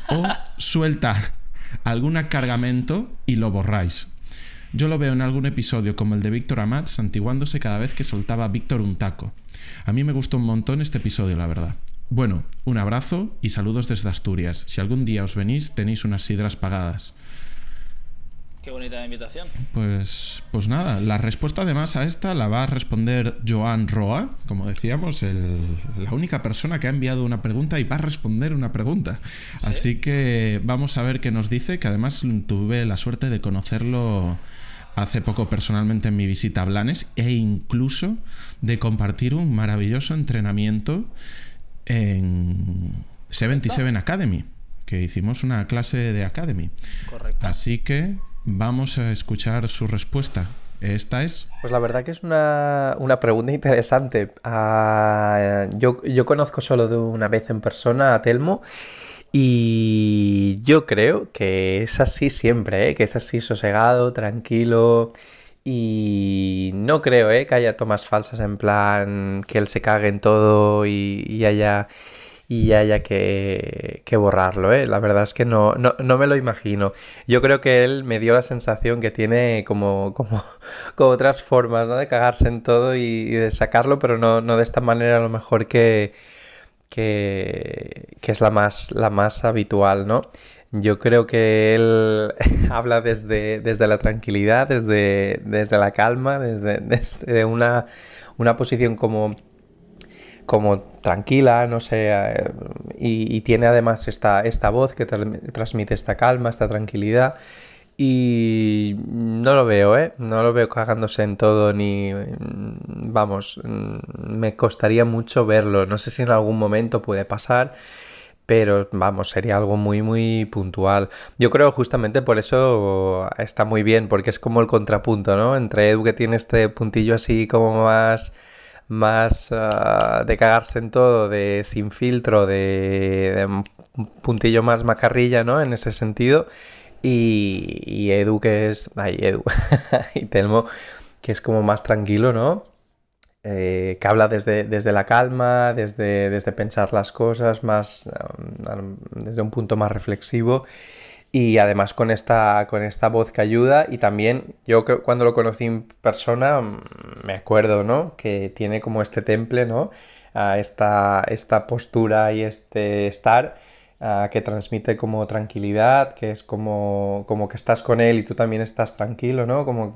O *laughs* suelta algún cargamento y lo borráis. Yo lo veo en algún episodio como el de Víctor Amat santiguándose cada vez que soltaba Víctor un taco. A mí me gustó un montón este episodio, la verdad. Bueno, un abrazo y saludos desde Asturias. Si algún día os venís, tenéis unas sidras pagadas. Qué bonita invitación. Pues, pues nada, la respuesta además a esta la va a responder Joan Roa, como decíamos, el, la única persona que ha enviado una pregunta y va a responder una pregunta. Así que vamos a ver qué nos dice, que además tuve la suerte de conocerlo hace poco personalmente en mi visita a Blanes e incluso de compartir un maravilloso entrenamiento en 77 Academy, que hicimos una clase de Academy. Correcto. Así que Vamos a escuchar su respuesta. ¿Esta es? Pues la verdad que es una, pregunta interesante. Ah, yo, yo, conozco solo de una vez en persona a Telmo y yo creo que es así siempre, ¿eh? que es así sosegado, tranquilo y no creo ¿eh? que haya tomas falsas en plan que él se cague en todo y haya y haya que, borrarlo, ¿eh? La verdad es que no, no, me lo imagino. Yo creo que él me dio la sensación que tiene como, como, *laughs* otras formas, ¿no? De cagarse en todo y, de sacarlo, pero no, de esta manera a lo mejor que, que, es la más, la más habitual, ¿no? Yo creo que él *laughs* habla desde, desde la tranquilidad, desde, desde la calma, desde, *laughs* desde una, una posición como como tranquila, no sé, eh, y, tiene además esta, esta voz que transmite esta calma, esta tranquilidad. Y no lo veo, ¿eh? No lo veo cagándose en todo ni... Vamos, me costaría mucho verlo. No sé si en algún momento puede pasar, pero vamos, sería algo muy, muy puntual. Yo creo justamente por eso está muy bien, porque es como el contrapunto, ¿no? Entre Edu que tiene este puntillo así como más más ah, de cagarse en todo, de sin filtro, de, un puntillo más macarrilla, ¿no? En ese sentido. Y, Edu que es... Ay, Edu. *laughs* y Telmo que es como más tranquilo, ¿no? Eh, que habla desde, desde, la calma, desde, desde pensar las cosas, más desde un punto más reflexivo y además con esta, con esta voz que ayuda y también yo cuando lo conocí en persona mm, me acuerdo, ¿no? Que tiene como este temple, ¿no? esta, esta postura y este estar que transmite como tranquilidad, que es como, como que estás con él y tú también estás tranquilo, ¿no? Como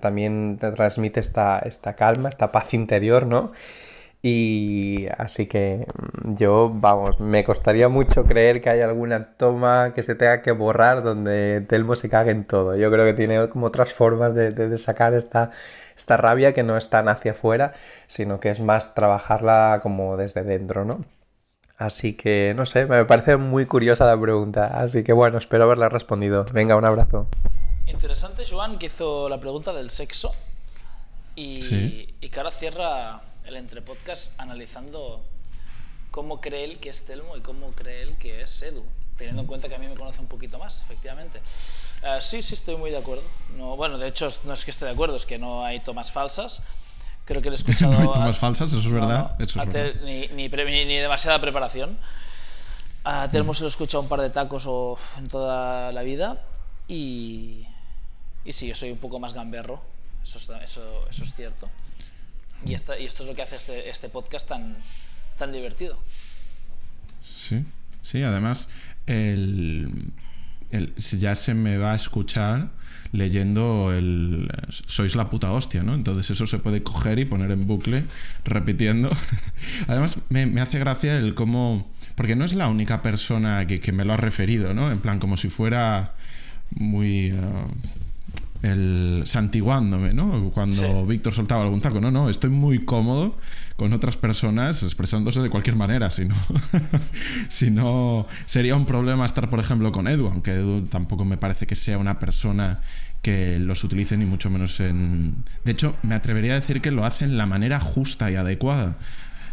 también te transmite esta, esta calma, esta paz interior, ¿no? Y así que mm, yo, vamos, me costaría mucho creer que hay alguna toma que se tenga que borrar donde Telmo se cague en todo. Yo creo que tiene como otras formas de, sacar esta, esta rabia que no es tan hacia afuera, sino que es más trabajarla como desde dentro, ¿no? Así que, no sé, me parece muy curiosa la pregunta. Así que bueno, espero haberla respondido. Venga, un abrazo. Interesante, Joan, que hizo la pregunta del sexo y, y que ahora cierra el entrepodcast analizando cómo cree él que es Telmo y cómo cree él que es Edu, teniendo en cuenta que a mí me conoce un poquito más, efectivamente. Eh, sí, sí, estoy muy de acuerdo. No, bueno, de hecho, no es que esté de acuerdo, es que no hay tomas falsas. Creo que lo he *laughs* escuchado. no hay tomas falsas, eso es verdad. Ni, ni, ni, demasiada preparación. A Telmo se lo he escuchado un par de tacos o en toda la vida. Y, y sí, yo soy un poco más gamberro, eso, eso, eso es cierto. Y, esto es lo que hace este, este, podcast tan, tan divertido. Sí, sí, además el, ya se me va a escuchar leyendo el sois la puta hostia, ¿no? Entonces eso se puede coger y poner en bucle repitiendo. *laughs* Además me, hace gracia el cómo... Porque no es la única persona que, me lo ha referido, ¿no? En plan como si fuera muy... El santiguándome, ¿no? Cuando Víctor soltaba algún taco. No, no, estoy muy cómodo con otras personas expresándose de cualquier manera. Si no, *laughs* si no, sería un problema estar, por ejemplo, con Edu, aunque Edu tampoco me parece que sea una persona que los utilice ni mucho menos en... De hecho, me atrevería a decir que lo hace en la manera justa y adecuada.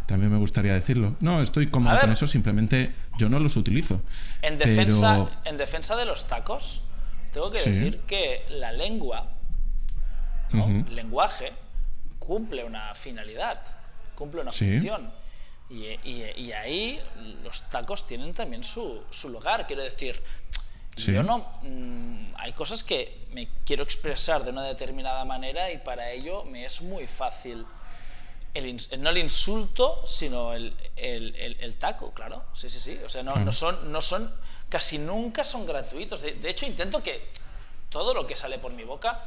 También me gustaría decirlo. No, estoy cómodo con eso, simplemente yo no los utilizo. En defensa, en defensa de los tacos, tengo que decir que la lengua, el lenguaje, cumple una finalidad, cumple una función. Y, ahí los tacos tienen también su, lugar. Quiero decir, yo no. Mm, hay cosas que me quiero expresar de una determinada manera y para ello me es muy fácil. El, no el insulto, sino el, taco, claro. Sí, sí, sí. O sea, no, no, son, no son casi nunca son gratuitos. De, hecho, intento que todo lo que sale por mi boca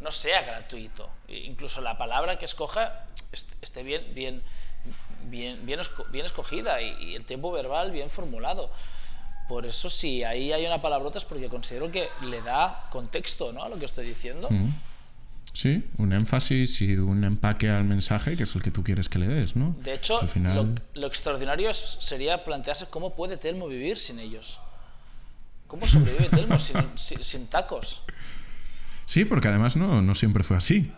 no sea gratuito. Incluso la palabra que escoja esté bien, bien, bien, bien, bien escogida y, el tiempo verbal bien formulado. Por eso sí, ahí hay una palabrota es porque considero que le da contexto ¿no? a lo que estoy diciendo. Mm. Sí, un énfasis y un empaque al mensaje que es el que tú quieres que le des, ¿no? De hecho, lo, extraordinario sería plantearse cómo puede Telmo vivir sin ellos. ¿Cómo sobrevive Telmo sin, sin, tacos? Sí, porque además no, no siempre fue así.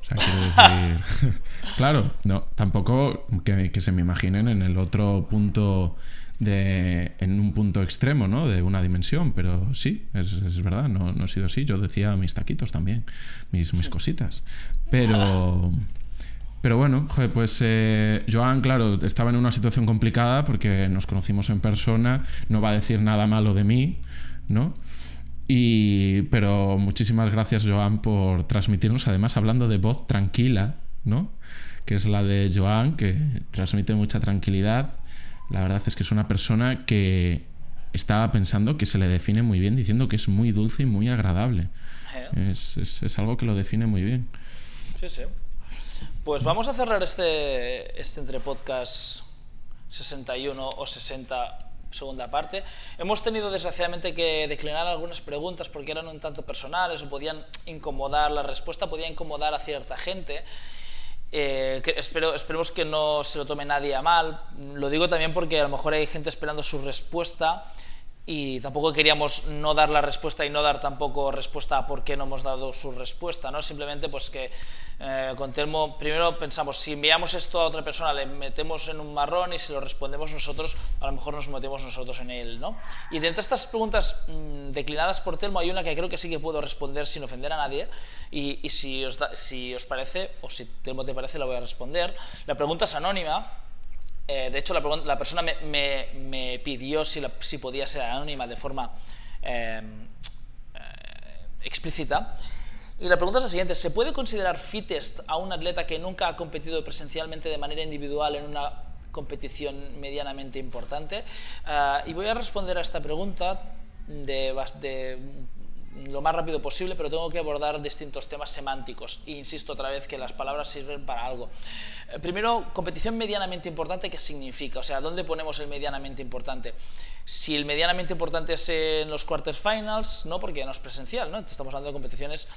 O sea, quiero *laughs* decir, *laughs* claro, no, tampoco que, que, se me imaginen en el otro punto de, en un punto extremo, ¿no? De una dimensión, pero sí, es, es verdad, no, no, ha sido así. Yo decía mis taquitos también, mis, mis cositas. Pero... Pero bueno, pues eh, Joan, claro, estaba en una situación complicada porque nos conocimos en persona, no va a decir nada malo de mí, ¿no? Y, pero muchísimas gracias, Joan, por transmitirnos, además hablando de voz tranquila, ¿no? Que es la de Joan, que transmite mucha tranquilidad la verdad es que es una persona que estaba pensando que se le define muy bien diciendo que es muy dulce y muy agradable. Eh. Es, algo que lo define muy bien. Sí, sí. Pues vamos a cerrar este, este entre podcast 61 o 60 segunda parte. Hemos tenido desgraciadamente que declinar algunas preguntas porque eran un tanto personales o podían incomodar, la respuesta podía incomodar a cierta gente eh, espero, esperemos que no se lo tome nadie a mal. Lo digo también porque a lo mejor hay gente esperando su respuesta y tampoco queríamos no dar la respuesta y no dar tampoco respuesta a por qué no hemos dado su respuesta, ¿no? Simplemente pues que eh, con Telmo primero pensamos, si enviamos esto a otra persona le metemos en un marrón y si lo respondemos nosotros, a lo mejor nos metemos nosotros en él, ¿no? Y de entre estas preguntas mm, declinadas por Telmo hay una que creo que sí que puedo responder sin ofender a nadie y, y si, os si os parece, o si Telmo te parece, la voy a responder. La pregunta es anónima, eh, de hecho, la, persona me, pidió si, podía ser anónima de forma eh, eh, explícita. Y la pregunta es la siguiente, ¿se puede considerar fittest a un atleta que nunca ha competido presencialmente de manera individual en una competición medianamente importante? y voy a responder a esta pregunta de, de lo más rápido posible, pero tengo que abordar distintos temas semánticos. E insisto otra vez que las palabras sirven para algo. Eh, primero, competición medianamente importante, ¿qué significa? O sea, ¿dónde ponemos el medianamente importante? Si el medianamente importante es en los quarterfinals, no, porque no es presencial, ¿no? Estamos hablando de competiciones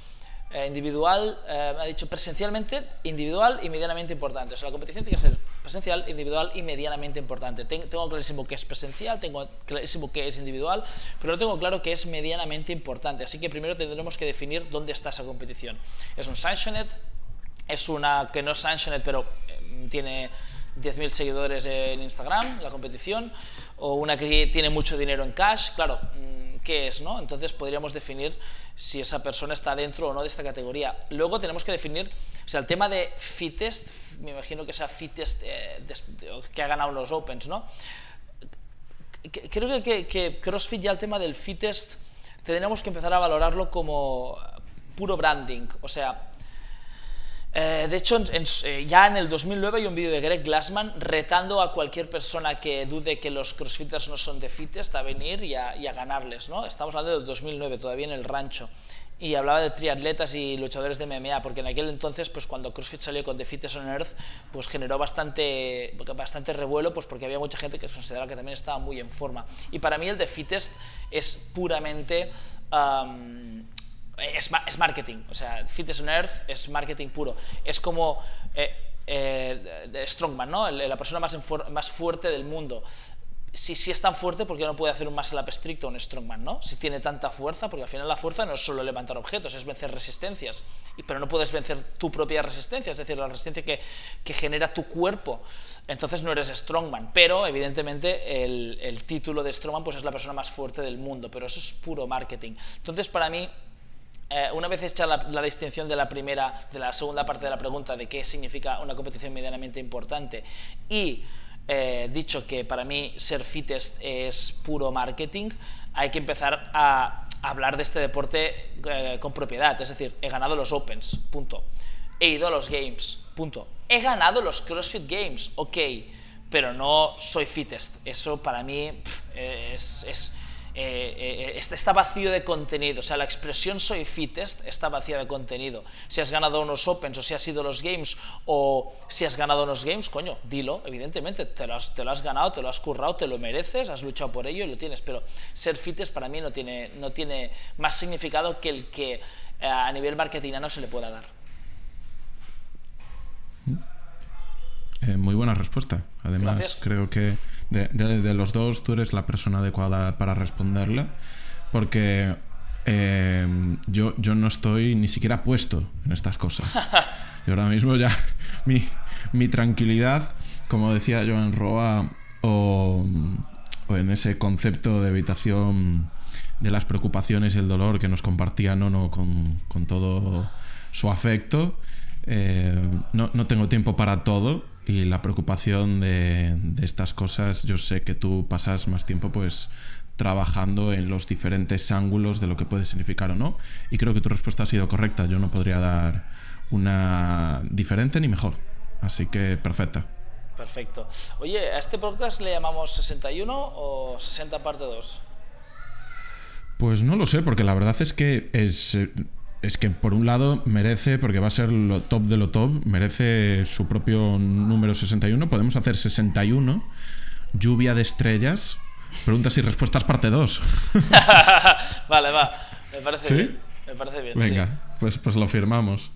eh, individual, eh, ha dicho presencialmente, individual y medianamente importante. O sea, la competición tiene que ser presencial, individual y medianamente importante. tengo clarísimo que es presencial, tengo clarísimo que es individual, pero no tengo claro que es medianamente importante. Así que primero tendremos que definir dónde está esa competición. ¿Es un sanctioned? ¿Es una que no es sanctioned pero eh, tiene 10.000 seguidores en Instagram, la competición? ¿O una que tiene mucho dinero en cash? Claro qué es, ¿no? Entonces podríamos definir si esa persona está dentro o no de esta categoría. Luego tenemos que definir, o sea, el tema de fittest, me imagino que sea fittest eh, que ha ganado los Opens, ¿no? Creo que, que, CrossFit ya el tema del fittest tendríamos que empezar a valorarlo como puro branding, o sea, eh, de hecho, eh, ya en el 2009 hay un vídeo de Greg Glassman retando a cualquier persona que dude que los crossfitters no son de fittest a venir y a, ganarles. ¿no? Estamos hablando del 2009, todavía en el rancho. Y hablaba de triatletas y luchadores de MMA, porque en aquel entonces, pues cuando CrossFit salió con The Fittest on Earth, pues generó bastante, bastante revuelo, pues porque había mucha gente que consideraba que también estaba muy en forma. Y para mí el The es puramente es, marketing, o sea, Fitness on Earth es marketing puro. Es como eh, eh, Strongman, ¿no? La persona más, más fuerte del mundo. Si, si es tan fuerte, ¿por qué no puede hacer un muscle up estricto un strongman, no? Si tiene tanta fuerza, porque al final la fuerza no es solo levantar objetos, es vencer resistencias. Pero no puedes vencer tu propia resistencia, es decir, la resistencia que, que genera tu cuerpo. Entonces no eres strongman. Pero, evidentemente, el, el título de strongman pues, es la persona más fuerte del mundo. Pero eso es puro marketing. Entonces, para mí, eh, una vez hecha la, distinción de la primera, de la segunda parte de la pregunta de qué significa una competición medianamente importante y eh, dicho que para mí ser fittest es puro marketing, hay que empezar a hablar de este deporte eh, con propiedad. Es decir, he ganado los Opens, punto. He ido a los Games, punto. He ganado los CrossFit Games, ok, pero no soy fittest. Eso para mí es eh, eh, está vacío de contenido. O sea, la expresión soy fittest está vacía de contenido. Si has ganado unos Opens o si has ido los Games o si has ganado unos Games, coño, dilo, evidentemente, te lo, has, te lo has ganado, te lo has currado, te lo mereces, has luchado por ello y lo tienes. Pero ser fittest para mí no tiene, no tiene más significado que el que eh, a nivel marketingano se le pueda dar. muy buena respuesta. Además, creo que de, los dos, tú eres la persona adecuada para responderla, porque eh, yo, yo no estoy ni siquiera puesto en estas cosas. *laughs* Y ahora mismo ya *laughs* mi, mi tranquilidad, como decía Joan Roa, o, o, en ese concepto de evitación de las preocupaciones y el dolor que nos compartía Nono con, con todo su afecto, eh, no, no tengo tiempo para todo y la preocupación de, estas cosas, yo sé que tú pasas más tiempo pues trabajando en los diferentes ángulos de lo que puede significar o no. Y creo que tu respuesta ha sido correcta. Yo no podría dar una diferente ni mejor. Así que perfecta. Perfecto. Oye, ¿a este podcast le llamamos 61 o 60 parte 2? Pues no lo sé, porque la verdad es que es es que por un lado merece, porque va a ser lo top de lo top, merece su propio número 61. Podemos hacer 61, lluvia de estrellas, preguntas y respuestas parte 2. *laughs* *laughs* vale, va, me parece bien. Me parece bien. Venga, pues, pues lo firmamos.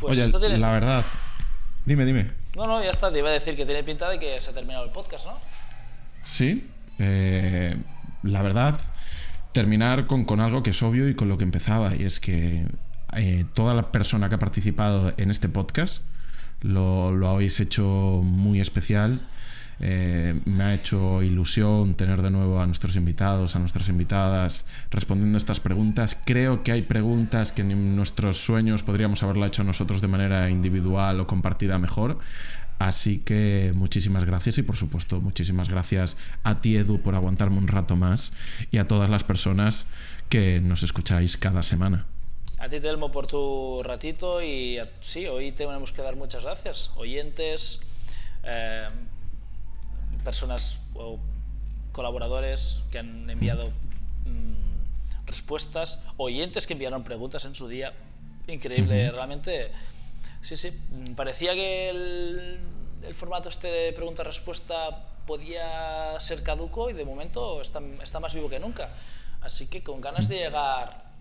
Pues Oye, la verdad. Dime, dime. No, no, ya está, te iba a decir que tiene pinta de que se ha terminado el podcast, ¿no? Sí, eh, la verdad, terminar con, con algo que es obvio y con lo que empezaba, y es que eh, toda la persona que ha participado en este podcast. Lo, lo habéis hecho muy especial. Eh, me ha hecho ilusión tener de nuevo a nuestros invitados, a nuestras invitadas respondiendo estas preguntas. Creo que hay preguntas que en nuestros sueños podríamos haberla hecho nosotros de manera individual o compartida mejor. Así que muchísimas gracias y por supuesto muchísimas gracias a ti Edu por aguantarme un rato más y a todas las personas que nos escucháis cada semana. A ti, Telmo, por tu ratito y sí, hoy tenemos que dar muchas gracias. Oyentes, eh, personas o colaboradores que han enviado mm, respuestas, oyentes que enviaron preguntas en su día. Increíble, realmente. Sí, sí, parecía que el, el formato este de pregunta-respuesta podía ser caduco y de momento está, está más vivo que nunca. Así que con ganas de llegar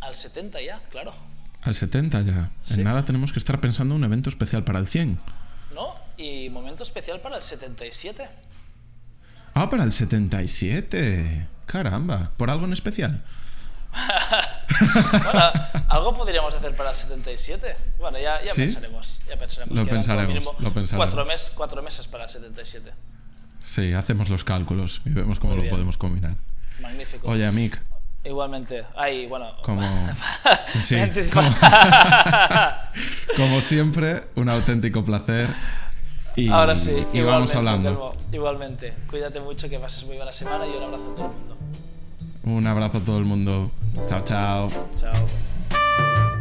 al 70 ya, claro. Al 70 ya. En nada tenemos que estar pensando un evento especial para el 100. No, y momento especial para el 77. Ah, para el 77. Caramba, ¿por algo en especial? *laughs* bueno, algo podríamos hacer para el 77. Bueno, ya, ya pensaremos. Ya pensaremos. Lo, pensaremos, lo pensaremos. Cuatro, mes, cuatro meses para el 77. Sí, hacemos los cálculos y vemos cómo lo podemos combinar. Magnífico. Oye, Mick, Igualmente. Ay, bueno. Como, *laughs* *laughs* como siempre, un auténtico placer. Y, Ahora sí, y vamos hablando. igualmente. Cuídate mucho, que pases muy buena semana y un abrazo a todo el mundo. Un abrazo a todo el mundo. Chao, chao. Chao.